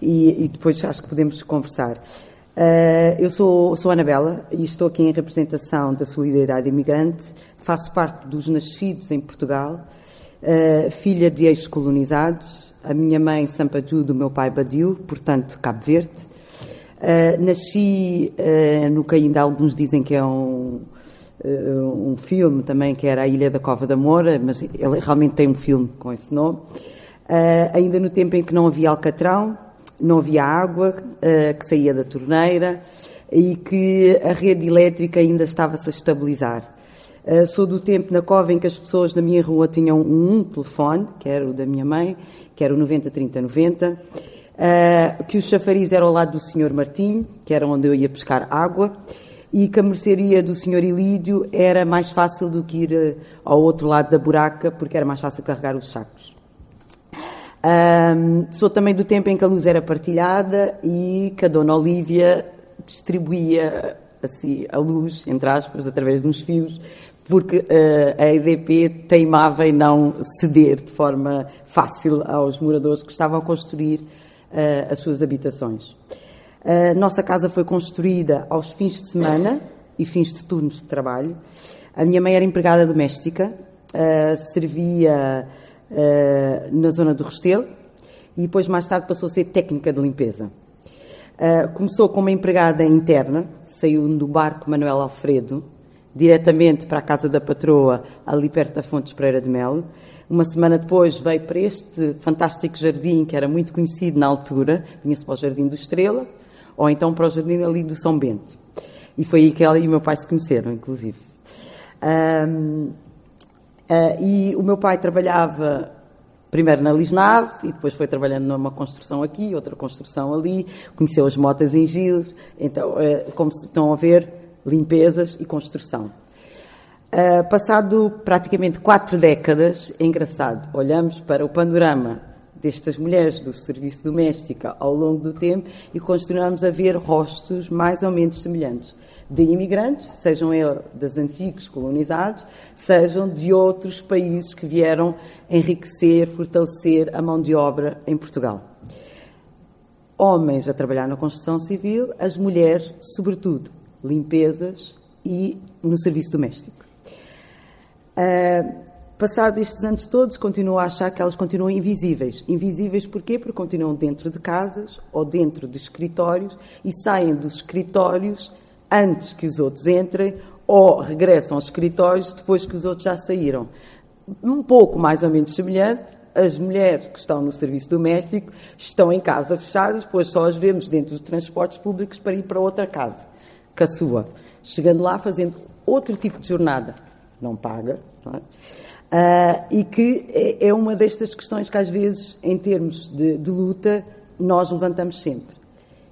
e, e, depois acho que podemos conversar. Uh, eu sou, sou Anabela e estou aqui em representação da Solidariedade Imigrante. Faço parte dos nascidos em Portugal, uh, filha de ex-colonizados. A minha mãe, Sampaju, do meu pai, Badiu, portanto, Cabo Verde. Uh, nasci no que ainda alguns dizem que é um, um filme também, que era A Ilha da Cova da Moura, mas ele realmente tem um filme com esse nome. ainda no tempo em que não havia Alcatrão, não havia água uh, que saía da torneira e que a rede elétrica ainda estava-se a estabilizar. Uh, sou do tempo na cova em que as pessoas na minha rua tinham um, telefone, que era o da minha mãe, que era o 90 30 90, uh, que o chafariz era ao lado do Senhor Martim, que era onde eu ia pescar água, e que a mercearia do Sr. Ilídio era mais fácil do que ir eh, ao outro lado da buraca, porque era mais fácil carregar os sacos. Um, sou também do tempo em que a luz era partilhada e que a Dona Olívia distribuía assim, a luz, entre aspas, através de uns fios, porque uh, a EDP teimava em não ceder de forma fácil aos moradores que estavam a construir uh, as suas habitações. A nossa casa foi construída aos fins de semana e fins de turnos de trabalho. A minha mãe era empregada doméstica, uh, servia na zona do Restelo e depois mais tarde passou a ser técnica de limpeza. Uh, começou como empregada interna, saiu do barco Manuel Alfredo, diretamente para a casa da patroa, ali perto da Fontes Pereira de Melo. Uma semana depois veio para este fantástico jardim, que era muito conhecido na altura, vinha-se para o Jardim do Estrela, ou então para o Jardim ali do São Bento. E foi aí que ela e o meu pai se conheceram, inclusive. E o meu pai trabalhava primeiro na Lisnave e depois foi trabalhando numa construção aqui, outra construção ali, conheceu as motas em Giles, então, é, como estão a ver, limpezas e construção. Uh, passado praticamente quatro décadas, é engraçado, olhamos para o panorama destas mulheres do serviço doméstico ao longo do tempo e continuamos a ver rostos mais ou menos semelhantes de imigrantes, sejam eles dos antigos colonizados, sejam de outros países que vieram enriquecer, fortalecer a mão de obra em Portugal. Homens a trabalhar na construção civil, as mulheres, sobretudo, limpezas e no serviço doméstico. Uh, Passado estes anos todos, continuo a achar que elas continuam invisíveis. Invisíveis porquê? Porque continuam dentro de casas ou dentro de escritórios e saem dos escritórios antes que os outros entrem ou regressam aos escritórios depois que os outros já saíram. Um pouco mais ou menos semelhante, as mulheres que estão no serviço doméstico estão em casa fechadas, depois só as vemos dentro dos transportes públicos para ir para outra casa, que a sua. Chegando lá fazendo outro tipo de jornada, não paga, não é? Uh, e que é, é, uma destas questões que às vezes, em termos de, de luta, nós levantamos sempre.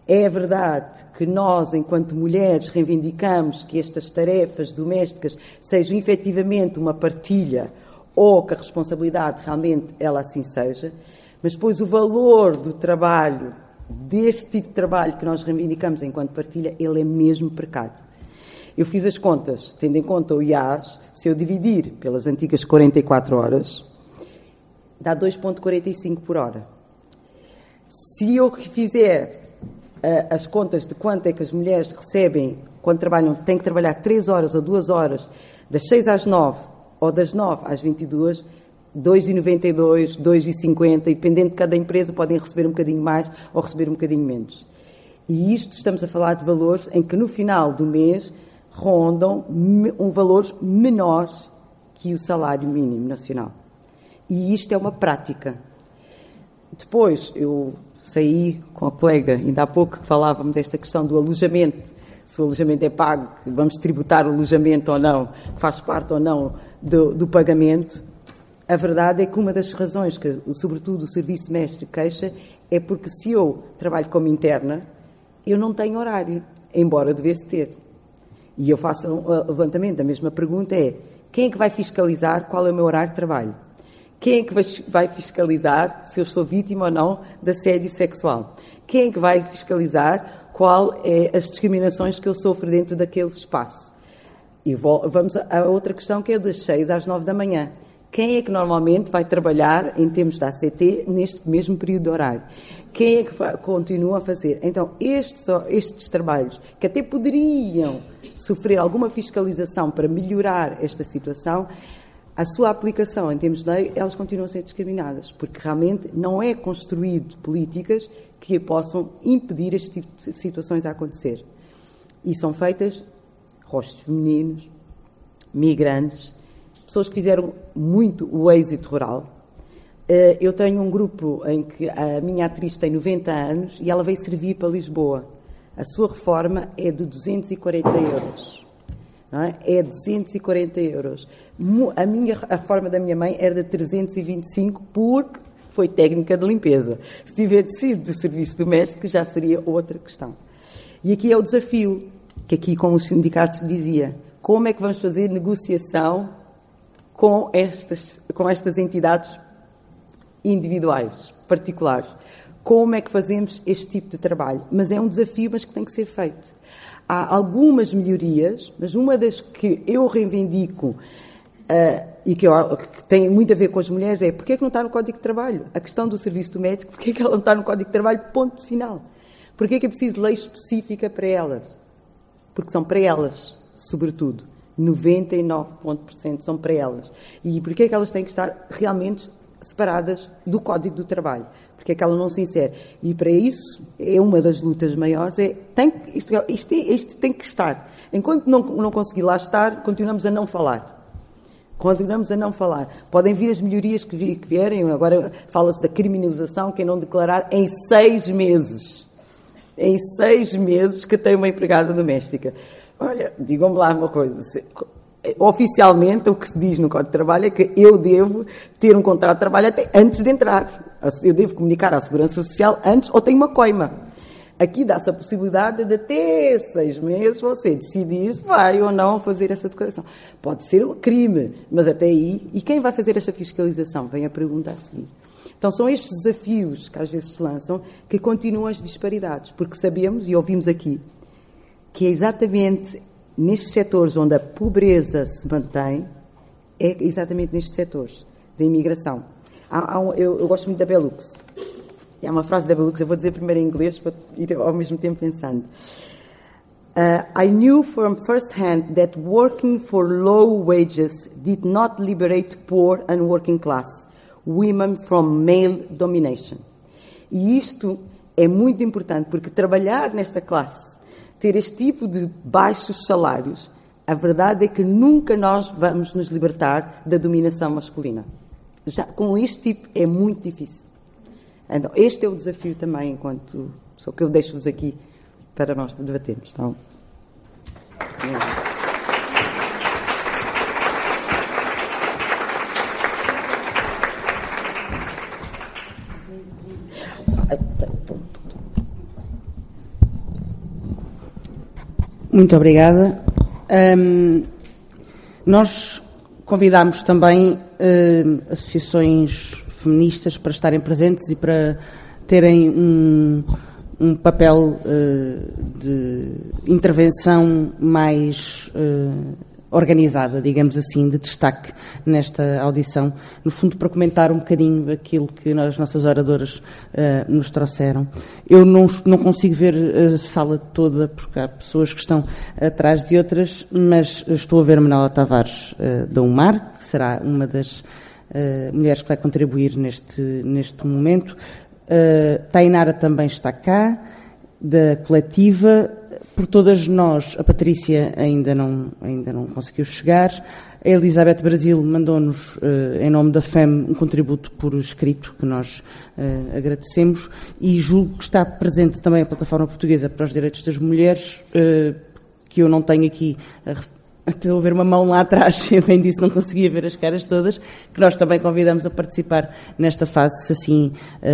É verdade que nós, enquanto mulheres, reivindicamos que estas tarefas domésticas sejam efetivamente uma partilha ou que a responsabilidade realmente ela assim seja, mas depois o valor do trabalho, deste tipo de trabalho que nós reivindicamos enquanto partilha, ele é mesmo precário. Eu fiz as contas, tendo em conta o IAS, se eu dividir pelas antigas 44 horas, dá 2,45 por hora. Se eu fizer as contas de quanto é que as mulheres recebem quando trabalham, têm que trabalhar 3 horas ou 2 horas, das 6 às 9 ou das 9 às 22, 2,92, 2,50, e dependendo de cada empresa, podem receber um bocadinho mais ou receber um bocadinho menos. E isto estamos a falar de valores em que no final do mês rondam um valores menores que o salário mínimo nacional. E isto é uma prática. Depois, eu saí com a colega, ainda há pouco que falávamos desta questão do alojamento, se o alojamento é pago, vamos tributar o alojamento ou não, que faz parte ou não do, do pagamento. A verdade é que uma das razões que, sobretudo, o serviço mestre queixa é porque se eu trabalho como interna, eu não tenho horário, embora devesse ter. E eu faço um levantamento, a mesma pergunta é, quem é que vai fiscalizar qual é o meu horário de trabalho? Quem é que vai fiscalizar se eu sou vítima ou não de assédio sexual? Quem é que vai fiscalizar qual é as discriminações que eu sofro dentro daquele espaço? E vamos a outra questão que é das 6 às 9 da manhã. Quem é que normalmente vai trabalhar em termos da ACT neste mesmo período de horário? Quem é que continua a fazer? Então, estes, estes trabalhos, que até poderiam sofrer alguma fiscalização para melhorar esta situação, a sua aplicação em termos de lei, elas continuam a ser discriminadas, porque realmente não é construído políticas que possam impedir este tipo de situações a acontecer. E são feitas rostos femininos, migrantes, pessoas que fizeram muito o êxito rural. Eh, eu tenho um grupo em que a minha atriz tem 90 anos e ela veio servir para Lisboa. A sua reforma é de 240 euros. É? é 240 euros. A minha a reforma da minha mãe era de 325 porque foi técnica de limpeza. Se tivesse sido de serviço doméstico já seria outra questão. E aqui é o desafio. que aqui com os sindicatos dizia, como é que vamos fazer negociação com estas, com estas entidades individuais, particulares? Como é que fazemos este tipo de trabalho? Mas é um desafio, mas que tem que ser feito. Há algumas melhorias, mas uma das que eu reivindico uh, e que, eu, que, tem muito a ver com as mulheres é porque é que não está no Código de Trabalho? A questão do serviço doméstico, porque é que ela não está no Código de Trabalho? Ponto final. Porque é que é preciso lei específica para elas? Porque são para elas, sobretudo. 99% são para elas. E porquê é que elas têm que estar realmente separadas do Código do Trabalho? Porque é que ela não se insere? E para isso, é uma das lutas maiores, é, tem, isto, isto, isto tem que estar. Enquanto não, não conseguir lá estar, continuamos a não falar. Continuamos a não falar. Podem vir as melhorias que, que vierem, agora fala-se da criminalização, quem não declarar em seis meses. Em seis meses que tem uma empregada doméstica. Olha, digam-me lá uma coisa. Se, oficialmente, o que se diz no Código de Trabalho é que eu devo ter um contrato de trabalho até antes de entrar. Eu devo comunicar à Segurança Social antes ou tenho uma coima. Aqui dá-se a possibilidade de até seis meses você decidir se vai ou não fazer essa declaração. Pode ser um crime, mas até aí. E quem vai fazer esta fiscalização? Vem a pergunta a seguir. Então são estes desafios que às vezes se lançam que continuam as disparidades, porque sabemos e ouvimos aqui que é exatamente nestes setores onde a pobreza se mantém, é exatamente nestes setores da imigração. Há, há um, eu, eu, gosto muito da Belux. Há uma frase da Belux, eu vou dizer primeiro em inglês para ir ao mesmo tempo pensando. Uh, I knew from first hand that working for low wages did not liberate poor and working class women from male domination. E isto é muito importante porque trabalhar nesta classe ter este tipo de baixos salários, a verdade é que nunca nós vamos nos libertar da dominação masculina. Já com este tipo é muito difícil. Então, este é o desafio também, enquanto. Só que eu deixo-vos aqui para nós debatermos. Então. Muito obrigada. Um, nós convidámos também uh, associações feministas para estarem presentes e para terem um, um papel uh, de intervenção mais uh, organizada, digamos assim, de destaque nesta audição, no fundo para comentar um bocadinho aquilo que as nossas oradoras uh, nos trouxeram. Eu não, não consigo ver a sala toda, porque há pessoas que estão atrás de outras, mas estou a ver Manuela Tavares uh, da UMAR, que será uma das uh, mulheres que vai contribuir neste, neste momento. Uh, Tainara também está cá, da coletiva, por todas nós, a Patrícia ainda não, ainda não conseguiu chegar. A Elizabeth Brasil mandou-nos, uh, em nome da FEM, um contributo por escrito, que nós uh, agradecemos, e julgo que está presente também a Plataforma Portuguesa para os Direitos das Mulheres, uh, que eu não tenho aqui. Estou a ver uma mão lá atrás, eu bem disse, não conseguia ver as caras todas, que nós também convidamos a participar nesta fase, se assim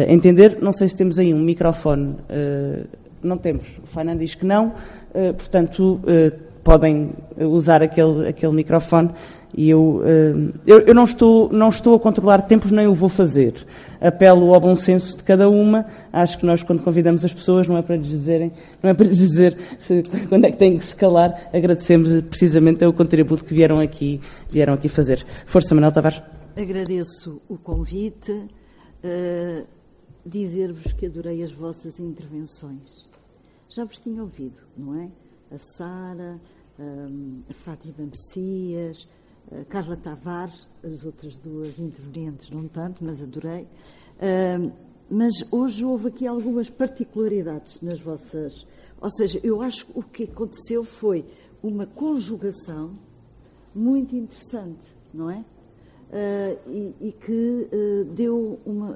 entender. Não sei se temos aí um microfone não temos. O Fanan diz que não, uh, portanto, uh, podem usar aquele, aquele microfone e eu, uh, eu, eu, não, estou, não estou a controlar tempos, nem o vou fazer. Apelo ao bom senso de cada uma. Acho que nós, quando convidamos as pessoas, não é para lhes dizerem, não é para lhes dizer se, quando é que têm que se calar. Agradecemos precisamente o contributo que vieram aqui, vieram aqui fazer. Força, Manuel Tavares. Agradeço o convite. Uh, Dizer-vos que adorei as vossas intervenções já vos tinha ouvido, não é? A Sara, hum, a Fátima Messias, a Carla Tavares, as outras duas intervenientes não tanto, mas adorei. Hum, mas hoje houve aqui algumas particularidades nas vossas. Ou seja, eu acho que o que aconteceu foi uma conjugação muito interessante, não é? Uh, e, e, que deu, uma,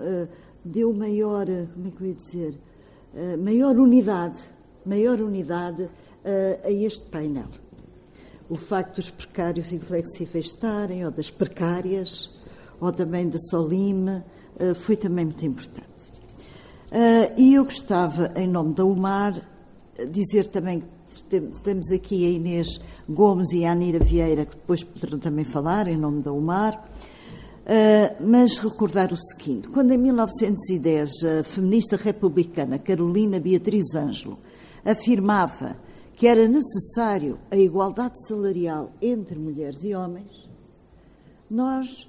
deu maior, como é que eu ia dizer, maior unidade maior unidade uh, a este painel. O facto dos precários inflexíveis estarem, ou das precárias, ou também da Solime, uh, foi também muito importante. Uh, e eu gostava, em nome da UMAR, dizer também que temos aqui a Inês Gomes e a Anira Vieira, que depois poderão também falar em nome da UMAR. Mas recordar o seguinte: quando em 1910 a feminista republicana Carolina Beatriz Ângelo afirmava que era necessário a igualdade salarial entre mulheres e homens, nós,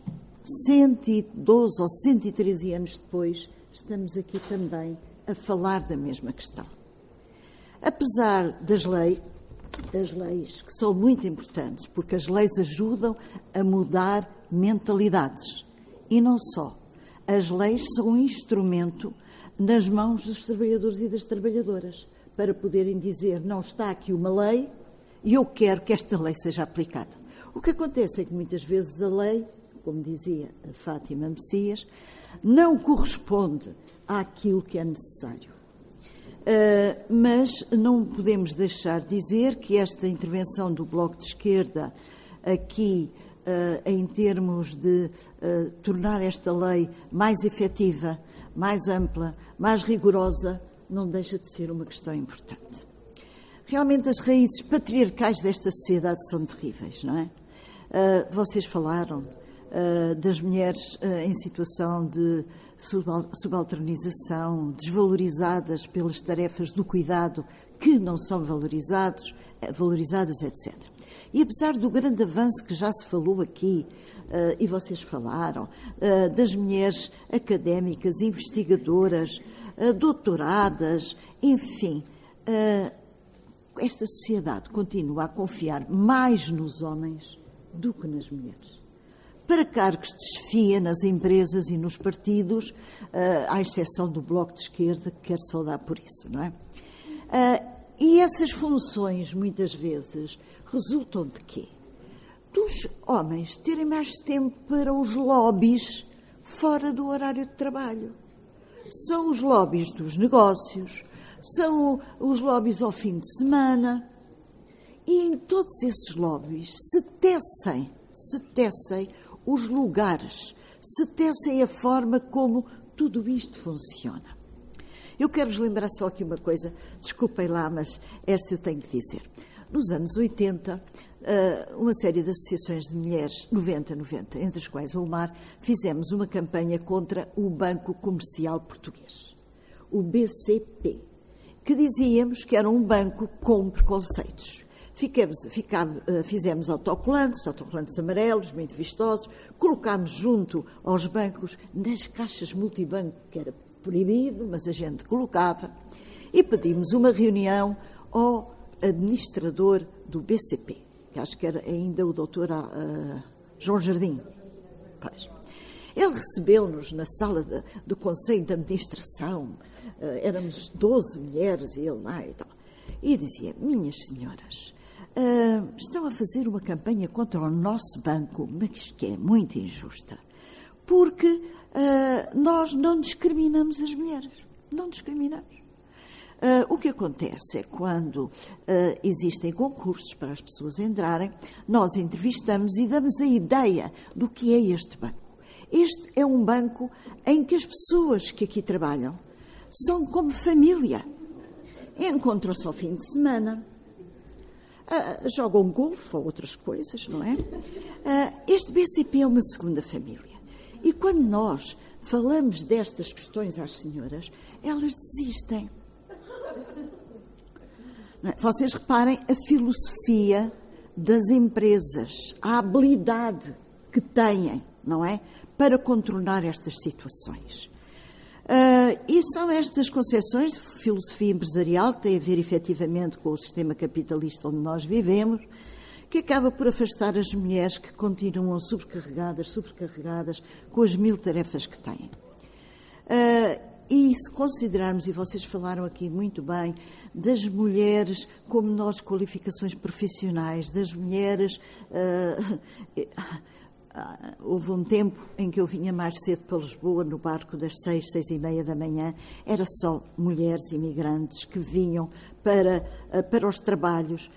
112 ou 113 anos depois, estamos aqui também a falar da mesma questão. Apesar das leis, das leis que são muito importantes, porque as leis ajudam a mudar mentalidades. E não só. As leis são um instrumento nas mãos dos trabalhadores e das trabalhadoras para poderem dizer não está aqui uma lei e eu quero que esta lei seja aplicada. O que acontece é que muitas vezes a lei, como dizia a Fátima Messias, não corresponde àquilo que é necessário. Uh, mas não podemos deixar de dizer que esta intervenção do Bloco de Esquerda aqui uh, em termos de uh, tornar esta lei mais efetiva, mais ampla, mais rigorosa, não deixa de ser uma questão importante. Realmente as raízes patriarcais desta sociedade são terríveis, não é? Uh, vocês falaram uh, das mulheres uh, em situação de subalternização, desvalorizadas pelas tarefas do cuidado que não são valorizados, valorizadas, etc. E apesar do grande avanço que já se falou aqui, e vocês falaram, das mulheres académicas, investigadoras, doutoradas, enfim, esta sociedade continua a confiar mais nos homens do que nas mulheres. Para cargos de chefia nas empresas e nos partidos, à exceção do Bloco de Esquerda, que quer saudar por isso, não é? E essas funções, muitas vezes, resultam de quê? Dos homens terem mais tempo para os lobbies fora do horário de trabalho. São os lobbies dos negócios, são os lobbies ao fim de semana. E em todos esses lobbies se tecem, se tecem os lugares, se tecem a forma como tudo isto funciona. Eu quero-vos lembrar só aqui uma coisa, desculpem lá, mas esta eu tenho que dizer. Nos anos 80, eh, uma série de associações de mulheres, 90, 90, entre as quais a UMAR, fizemos uma campanha contra o Banco Comercial Português, o BCP, que dizíamos que era um banco com preconceitos. Ficamos, ficamos, eh, fizemos autocolantes, autocolantes amarelos, muito vistosos, colocámos junto aos bancos, nas caixas multibanco, que era proibido, mas a gente colocava, e pedimos uma reunião ao administrador do BCP, que acho que era ainda o doutor uh, João Jardim. Pois. Ele recebeu-nos na sala de, do Conselho de Administração, uh, éramos 12 mulheres e ele lá e tal, e dizia: Minhas senhoras, uh, estão a fazer uma campanha contra o nosso banco, mas que é muito injusta, porque nós não discriminamos as mulheres. Não discriminamos. Uh, o que acontece é quando uh, existem concursos para as pessoas entrarem, nós entrevistamos e damos a ideia do que é este banco. Este é um banco em que as pessoas que aqui trabalham são como família. Encontram-se ao fim de semana, uh, jogam golfe ou outras coisas, não é? este BCP é uma segunda família. E quando nós falamos destas questões às senhoras, elas desistem. É? Vocês reparem a filosofia das empresas, a habilidade que têm, não é? Para contornar estas situações. Uh, e são estas concepções de filosofia empresarial que têm a ver efetivamente com o sistema capitalista onde nós vivemos, que acaba por afastar as mulheres que continuam sobrecarregadas, sobrecarregadas com as mil tarefas que têm. Uh, e se considerarmos, e vocês falaram aqui muito bem, das mulheres com menores qualificações profissionais, das mulheres. Uh, houve um tempo em que eu vinha mais cedo para Lisboa, no barco das seis, seis e meia da manhã, era só mulheres imigrantes que vinham para, uh, para os trabalhos.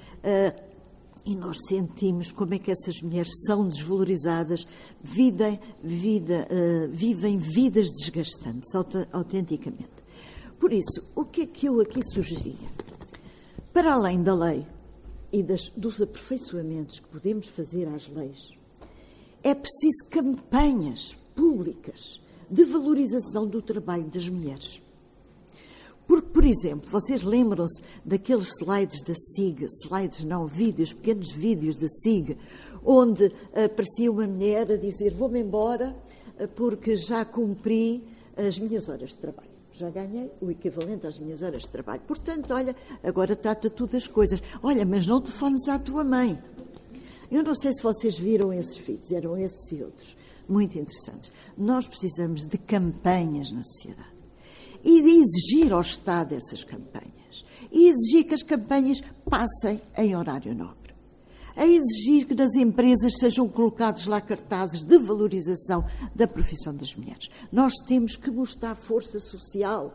E nós sentimos como é que essas mulheres são desvalorizadas, vida, vida, uh, vivem vidas desgastantes, autenticamente. Por isso, o que é que eu aqui sugeria? Para além da lei e das, dos aperfeiçoamentos que podemos fazer às leis, é preciso campanhas públicas de valorização do trabalho das mulheres. Porque, por exemplo, vocês lembram-se daqueles slides da SIG, slides não, vídeos, pequenos vídeos da SIG, onde aparecia uma mulher a dizer: Vou-me embora eh, porque já cumpri as minhas horas de trabalho. Já ganhei o equivalente às minhas horas de trabalho. Portanto, olha, agora trata tudo das coisas. Olha, mas não telefones à tua mãe. Eu não sei se vocês viram esses vídeos, eram esses e outros, muito interessantes. Nós precisamos de campanhas na sociedade e de exigir ao Estado essas campanhas. E exigir que as campanhas passem em horário nobre. A exigir que nas empresas sejam colocados lá cartazes de valorização da profissão das mulheres. Nós temos que mostrar força social.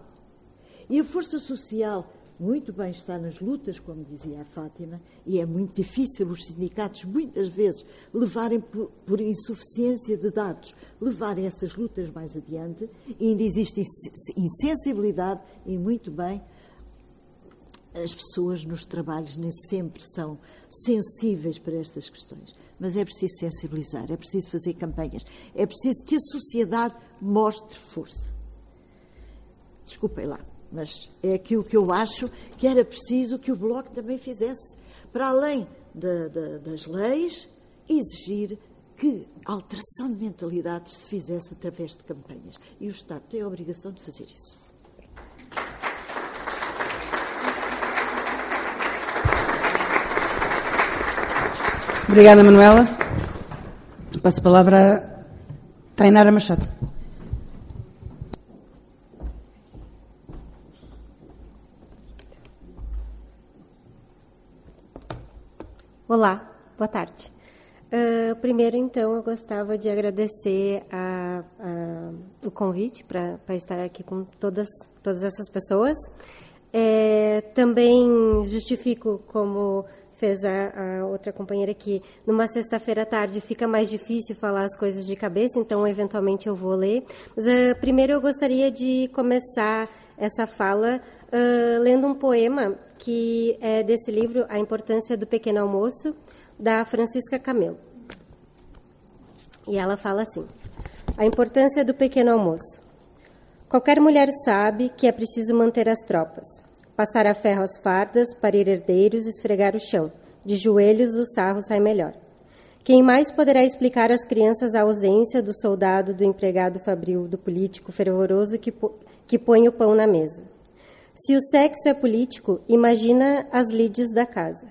E a força social muito bem está nas lutas, como dizia a Fátima, e é muito difícil os sindicatos, muitas vezes, levarem por, por insuficiência de dados, levarem essas lutas mais adiante, e ainda existe insensibilidade, e muito bem, as pessoas nos trabalhos nem sempre são sensíveis para estas questões. Mas é preciso sensibilizar, é preciso fazer campanhas, é preciso que a sociedade mostre força. Desculpem lá mas é aquilo que eu acho que era preciso que o Bloco também fizesse. Para além de, de, das leis, exigir que a alteração de mentalidades se fizesse através de campanhas. E o Estado tem a obrigação de fazer isso. Obrigada, Manuela. Passo a palavra a Tainara Machado. Olá, boa tarde. Uh, primeiro, então, eu gostava de agradecer a, a, o convite para estar aqui com todas, todas essas pessoas. É, também justifico, como fez a, a, outra companheira que numa sexta-feira à tarde fica mais difícil falar as coisas de cabeça, então eventualmente eu vou ler. Mas uh, primeiro eu gostaria de começar essa fala uh, lendo um poema que é desse livro, A Importância do Pequeno Almoço, da Francisca Camelo. E ela fala assim: A importância do pequeno almoço. Qualquer mulher sabe que é preciso manter as tropas, passar a ferro as fardas, parir herdeiros, esfregar o chão. De joelhos o sarro sai melhor. Quem mais poderá explicar às crianças a ausência do soldado, do empregado fabril, do político fervoroso que, que põe o pão na mesa? Se o sexo é político, imagina as lides da casa.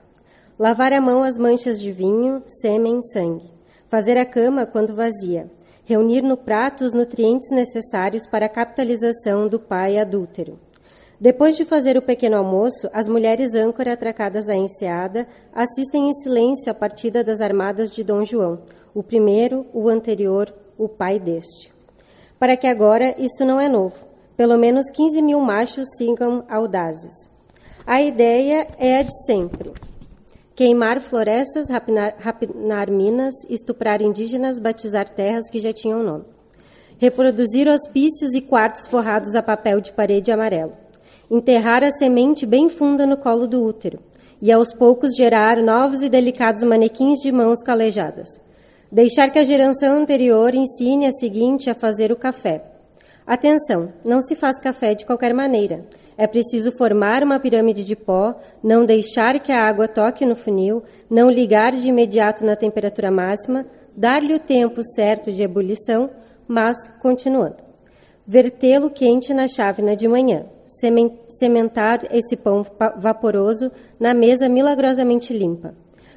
Lavar a mão as manchas de vinho, sêmen, sangue. Fazer a cama quando vazia. Reunir no prato os nutrientes necessários para a capitalização do pai adúltero. Depois de fazer o pequeno almoço, as mulheres âncora atracadas à enseada assistem em silêncio à partida das armadas de Dom João, o primeiro, o anterior, o pai deste. Para que agora isto não é novo pelo menos 15 mil machos sigam audazes. A ideia é a de sempre: queimar florestas, rapinar, rapinar minas, estuprar indígenas, batizar terras que já tinham nome. Reproduzir hospícios e quartos forrados a papel de parede amarelo. Enterrar a semente bem funda no colo do útero e aos poucos gerar novos e delicados manequins de mãos calejadas. Deixar que a geração anterior ensine a seguinte a fazer o café Atenção, não se faz café de qualquer maneira. É preciso formar uma pirâmide de pó, não deixar que a água toque no funil, não ligar de imediato na temperatura máxima, dar-lhe o tempo certo de ebulição, mas continuando. Vertê-lo quente na chávena de manhã, sementar esse pão vaporoso na mesa milagrosamente limpa.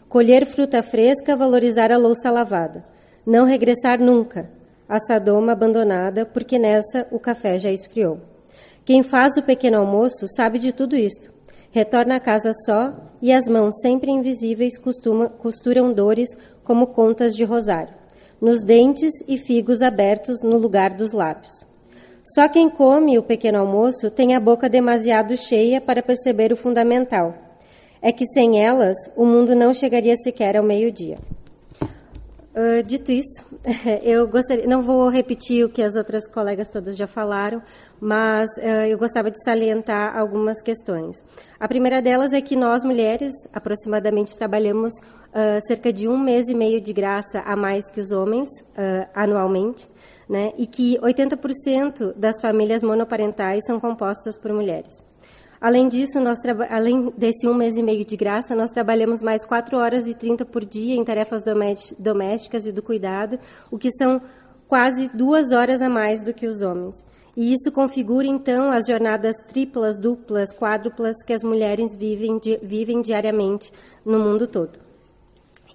Colher fruta fresca, valorizar a louça lavada. Não regressar nunca, a Sadoma abandonada, porque nessa o café já esfriou. Quem faz o pequeno almoço sabe de tudo isto. Retorna a casa só e as mãos sempre invisíveis costuma, costuram dores como contas de rosário, nos dentes e figos abertos no lugar dos lábios. Só quem come o pequeno almoço tem a boca demasiado cheia para perceber o fundamental. É que sem elas o mundo não chegaria sequer ao meio-dia. Uh, dito isso, eu gostaria, não vou repetir o que as outras colegas todas já falaram, mas uh, eu gostava de salientar algumas questões. A primeira delas é que nós mulheres, aproximadamente, trabalhamos uh, cerca de um mês e meio de graça a mais que os homens anualmente, né, e que 80% das famílias monoparentais são compostas por mulheres. Além disso, nós além desse um mês e meio de graça, nós trabalhamos mais 4 horas e 30 por dia em tarefas domésticas e do cuidado, o que são quase duas horas a mais do que os homens. E isso configura, então, as jornadas triplas, duplas, quádruplas que as mulheres vivem, vivem diariamente no mundo todo.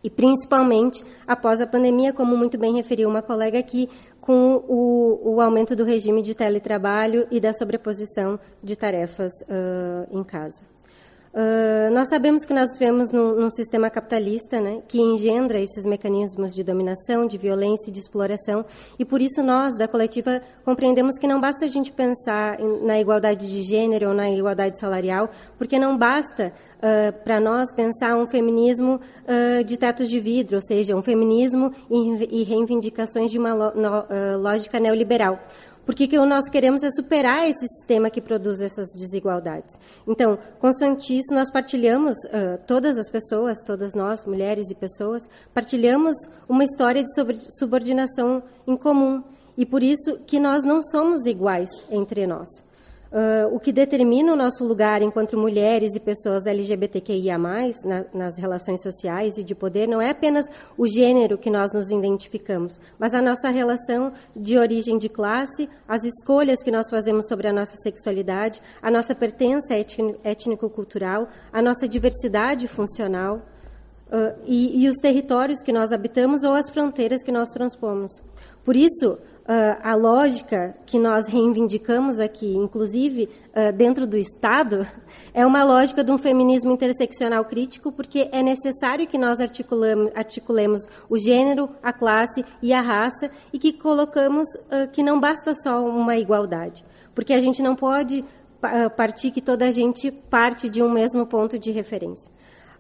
E principalmente após a pandemia, como muito bem referiu uma colega aqui, com o, o aumento do regime de teletrabalho e da sobreposição de tarefas uh, em casa. Uh, nós sabemos que nós vivemos num, num, sistema capitalista né, que engendra esses mecanismos de dominação, de violência e de exploração, e por isso nós, da coletiva, compreendemos que não basta a gente pensar em, na igualdade de gênero ou na igualdade salarial, porque não basta uh, para nós pensar um feminismo uh, de tetos de vidro, ou seja, um feminismo e, e reivindicações de uma lo, no, lógica neoliberal porque que nós queremos é superar esse sistema que produz essas desigualdades. Então, consoante isso, nós partilhamos, uh, todas as pessoas, todas nós, mulheres e pessoas, partilhamos uma história de subordinação em comum. E por isso que nós não somos iguais entre nós. Uh, o que determina o nosso lugar enquanto mulheres e pessoas LGBTQIA+, na, nas relações sociais e de poder, não é apenas o gênero que nós nos identificamos, mas a nossa relação de origem de classe, as escolhas que nós fazemos sobre a nossa sexualidade, a nossa pertença étnico-cultural, a nossa diversidade funcional uh, e, e os territórios que nós habitamos ou as fronteiras que nós transpomos. Por isso, Uh, a lógica que nós reivindicamos aqui, inclusive uh, dentro do Estado, é uma lógica de um feminismo interseccional crítico, porque é necessário que nós articulemos o gênero, a classe e a raça, e que colocamos uh, que não basta só uma igualdade, porque a gente não pode partir que toda a gente parte de um mesmo ponto de referência.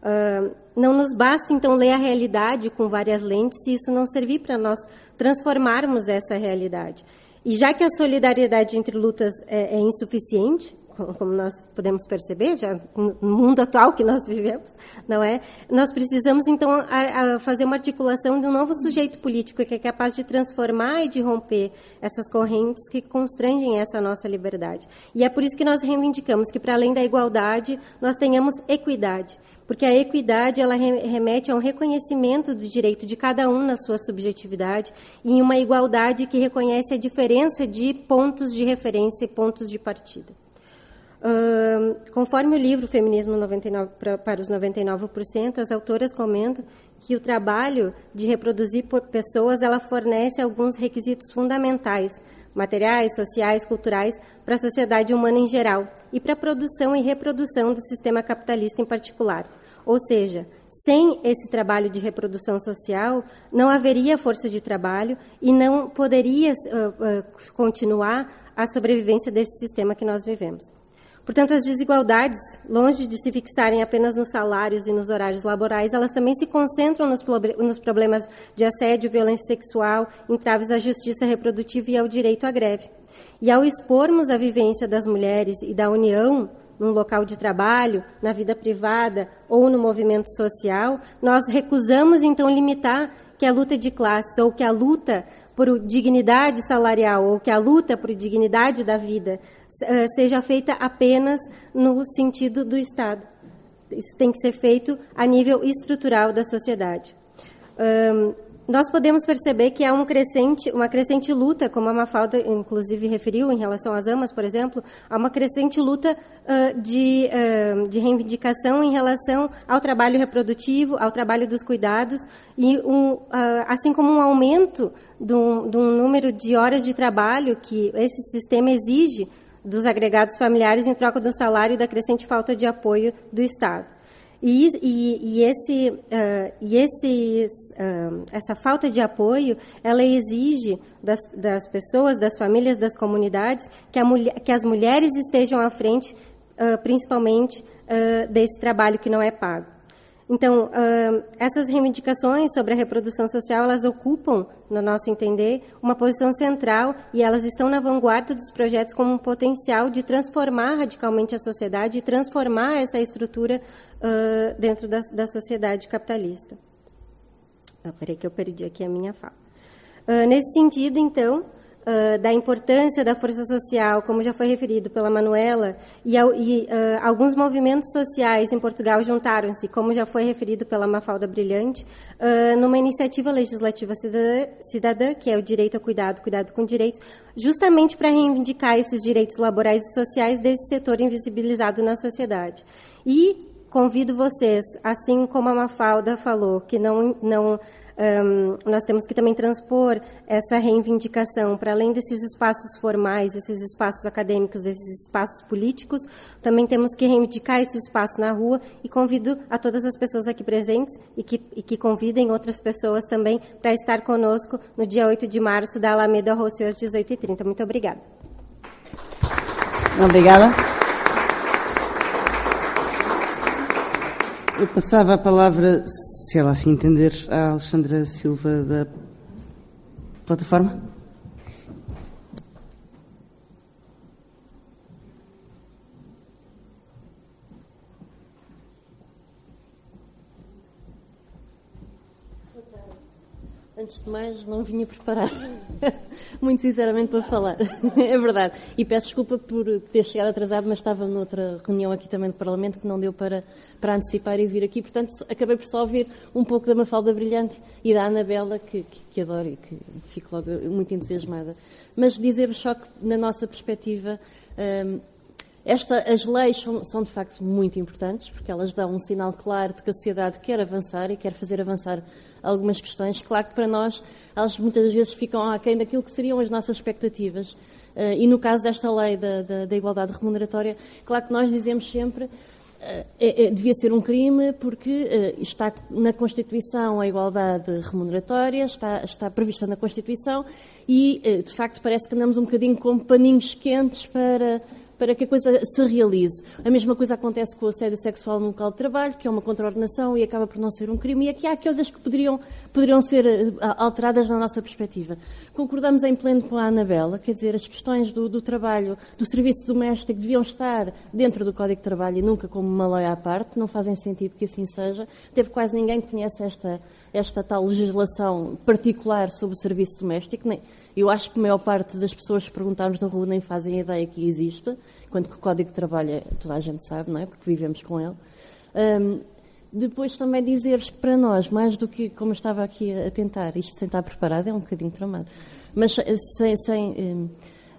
Uh, não nos basta, então, ler a realidade com várias lentes se isso não servir para nós transformarmos essa realidade. E já que a solidariedade entre lutas é, é insuficiente, como nós podemos perceber, já no mundo atual que nós vivemos, não é? Nós precisamos então a, a fazer uma articulação de um novo sujeito político que é capaz de transformar e de romper essas correntes que constrangem essa nossa liberdade. E é por isso que nós reivindicamos que para além da igualdade, nós tenhamos equidade, porque a equidade ela remete a um reconhecimento do direito de cada um na sua subjetividade e em uma igualdade que reconhece a diferença de pontos de referência e pontos de partida. Uh, conforme o livro Feminismo 99, pra, para os 99%, as autoras comentam que o trabalho de reproduzir por pessoas ela fornece alguns requisitos fundamentais, materiais, sociais, culturais, para a sociedade humana em geral e para a produção e reprodução do sistema capitalista em particular. Ou seja, sem esse trabalho de reprodução social, não haveria força de trabalho e não poderia uh, uh, continuar a sobrevivência desse sistema que nós vivemos. Portanto, as desigualdades, longe de se fixarem apenas nos salários e nos horários laborais, elas também se concentram nos, problemas de assédio, violência sexual, entraves à justiça reprodutiva e ao direito à greve. E ao expormos a vivência das mulheres e da união num local de trabalho, na vida privada ou no movimento social, nós recusamos então limitar que a luta de classe ou que a luta por dignidade salarial ou que a luta por dignidade da vida eh, seja feita apenas no sentido do Estado. Isso tem que ser feito a nível estrutural da sociedade. Um, nós podemos perceber que há um crescente, uma crescente luta, como a Mafalda, inclusive, referiu em relação às amas, por exemplo, há uma crescente luta uh, de, uh, de reivindicação em relação ao trabalho reprodutivo, ao trabalho dos cuidados, e um, uh, assim como um aumento um, de um número de horas de trabalho que esse sistema exige dos agregados familiares em troca do salário e da crescente falta de apoio do Estado. E, e, e, esse, uh, e esse, uh, essa falta de apoio, ela exige das, das, pessoas, das famílias, das comunidades, que, mulher, que as mulheres estejam à frente, uh, principalmente, desse trabalho que não é pago. Então, essas reivindicações sobre a reprodução social, elas ocupam, no nosso entender, uma posição central e elas estão na vanguarda dos projetos como um potencial de transformar radicalmente a sociedade e transformar essa estrutura dentro da, da sociedade capitalista. Ah, peraí que eu perdi aqui a minha fala. nesse sentido, então, uh, da importância da força social, como já foi referido pela Manuela, e, e uh, alguns movimentos sociais em Portugal juntaram-se, como já foi referido pela Mafalda Brilhante, uh, numa iniciativa legislativa cidadã, cidadã, que é o direito ao cuidado, cuidado com direitos, justamente para reivindicar esses direitos laborais e sociais desse setor invisibilizado na sociedade. E convido vocês, assim como a Mafalda falou, que não, não um, nós temos que também transpor essa reivindicação para além desses espaços formais, esses espaços acadêmicos, esses espaços políticos, também temos que reivindicar esse espaço na rua e convido a todas as pessoas aqui presentes e que, e que convidem outras pessoas também para estar conosco no dia 8 de março da Alameda Rossio às 18h30. Muito obrigada. Obrigada. Eu passava a palavra, se ela assim entender, à Alexandra Silva da plataforma. Antes de mais, não vinha preparada, muito sinceramente, para falar. é verdade. E peço desculpa por ter chegado atrasado, mas estava noutra reunião aqui também do Parlamento que não deu para, para antecipar e vir aqui. Portanto, acabei por só ouvir um pouco da Mafalda Brilhante e da Anabela, que, que, que adoro e que fico logo muito entusiasmada. Mas dizer-vos só que, na nossa perspectiva, hum, esta, as leis são, são, de facto muito importantes, porque elas dão um sinal claro de que a sociedade quer avançar e quer fazer avançar algumas questões. Claro que para nós, elas muitas vezes ficam aquém daquilo que seriam as nossas expectativas. Uh, e no caso desta lei da, da, da, igualdade remuneratória, claro que nós dizemos sempre uh, é, é, devia ser um crime porque uh, está na Constituição a igualdade remuneratória, está, está prevista na Constituição e, de facto, parece que andamos um bocadinho com paninhos quentes para para que a coisa se realize. A mesma coisa acontece com o assédio sexual no local de trabalho, que é uma contraordenação e acaba por não ser um crime. E aqui há coisas que poderiam, poderiam ser eh, alteradas na nossa perspectiva. Concordamos em pleno com a Anabela, quer dizer, as questões do, do trabalho, do serviço doméstico deviam estar dentro do Código de Trabalho e nunca como uma lei à parte, não fazem sentido que assim seja, porque quase ninguém conhece esta, esta tal legislação particular sobre o serviço doméstico. Eu acho que a maior parte das pessoas que perguntarmos na rua nem fazem ideia que existe quando que o Código de Trabalho é, toda a gente sabe, não é? Porque vivemos com ele. Um, depois também dizer-vos que para nós, mais do que, como estava aqui a tentar, isto sem estar preparado é um bocadinho tramado, mas sem, sem um,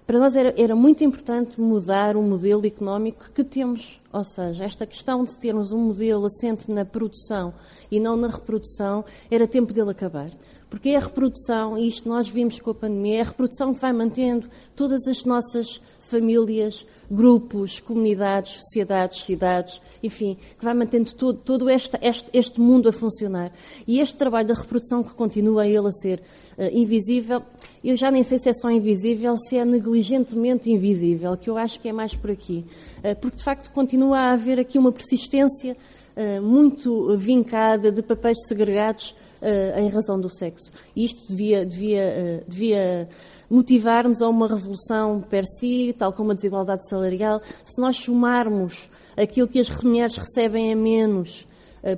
para nós era, era, muito importante mudar o modelo económico que temos. Ou seja, esta questão de termos um modelo assente na produção e não na reprodução, era tempo dele acabar. Porque é a reprodução, e isto nós vimos com a pandemia, é a reprodução que vai mantendo todas as nossas famílias, grupos, comunidades, sociedades, cidades, enfim, que vai mantendo todo, todo este, este, este, mundo a funcionar. E este trabalho da reprodução que continua ele a ser uh, invisível, eu já nem sei se é só invisível, se é negligentemente invisível, que eu acho que é mais por aqui. Uh, porque de facto continua a haver aqui uma persistência uh, muito vincada de papéis segregados uh, em razão do sexo. E isto devia, devia, uh, devia motivar-nos a uma revolução per si, tal como a desigualdade salarial. Se nós somarmos aquilo que as mulheres recebem a menos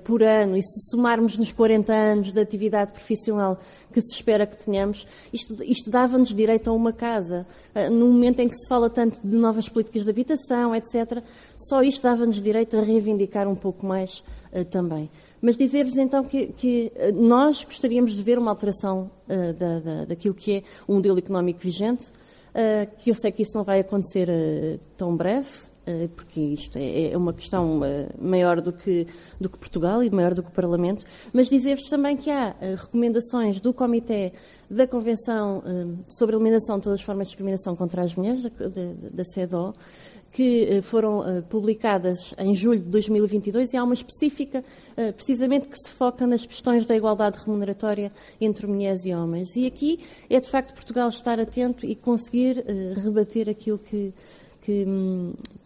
por ano e se somarmos nos 40 anos de atividade profissional que se espera que tenhamos, isto, isto dava-nos direito a uma casa. Uh, no momento em que se fala tanto de novas políticas de habitação, etc., só isto dava-nos direito a reivindicar um pouco mais uh, também. Mas dizer-vos então que, que, eh, nós gostaríamos de ver uma alteração uh, da, da, daquilo que é o modelo económico vigente, uh, que eu sei que isso não vai acontecer tão breve, porque isto é, é uma questão maior do que, do que Portugal e maior do que o Parlamento, mas dizer-vos também que há recomendações do Comitê da Convenção sobre a Eliminação de todas as formas de discriminação contra as mulheres, da, CEDO, que eh, foram eh, publicadas em julho de 2022 e há uma específica, eh, precisamente, que se foca nas questões da igualdade remuneratória entre mulheres e homens. E aqui é, de facto, Portugal estar atento e conseguir rebater aquilo que, que,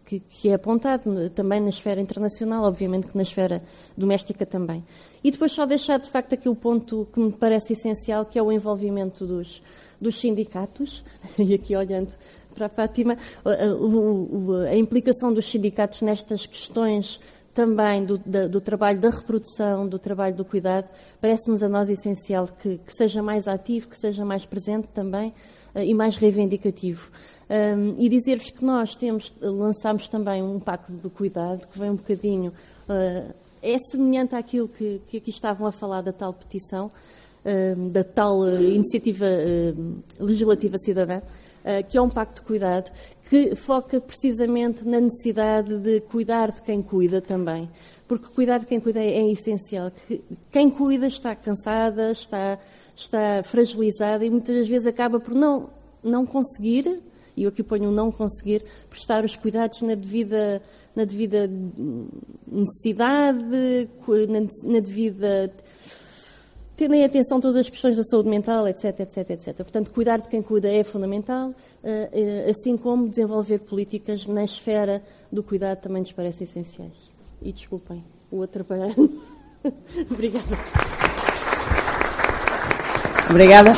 que, que, é apontado também na esfera internacional, obviamente que na esfera doméstica também. E depois só deixar de facto aqui o ponto que me parece essencial, que é o envolvimento dos, dos sindicatos, e aqui olhando para a Fátima, a, implicação dos sindicatos nestas questões também do, do, trabalho da reprodução, do trabalho do cuidado, parece-nos a nós essencial que, que, seja mais ativo, que seja mais presente também uh, e mais reivindicativo. Um, e dizer-vos que nós temos, lançámos também um pacto de cuidado que vem um bocadinho, uh, é semelhante àquilo que, que, aqui estavam a falar da tal petição, uh, da tal uh, iniciativa legislativa cidadã, que é um pacto de cuidado que foca precisamente na necessidade de cuidar de quem cuida também. Porque cuidar de quem cuida é, é essencial. Quem cuida está cansada, está, está fragilizada e muitas vezes acaba por não, não conseguir e eu aqui ponho não conseguir prestar os cuidados na devida, na devida necessidade, na, devida terem atenção a todas as questões da saúde mental, etc, etc, etc. Portanto, cuidar de quem cuida é fundamental, eh, eh, assim como desenvolver políticas na esfera do cuidado também nos parece essenciais. E desculpem o atrapalhar. Obrigada. Obrigada.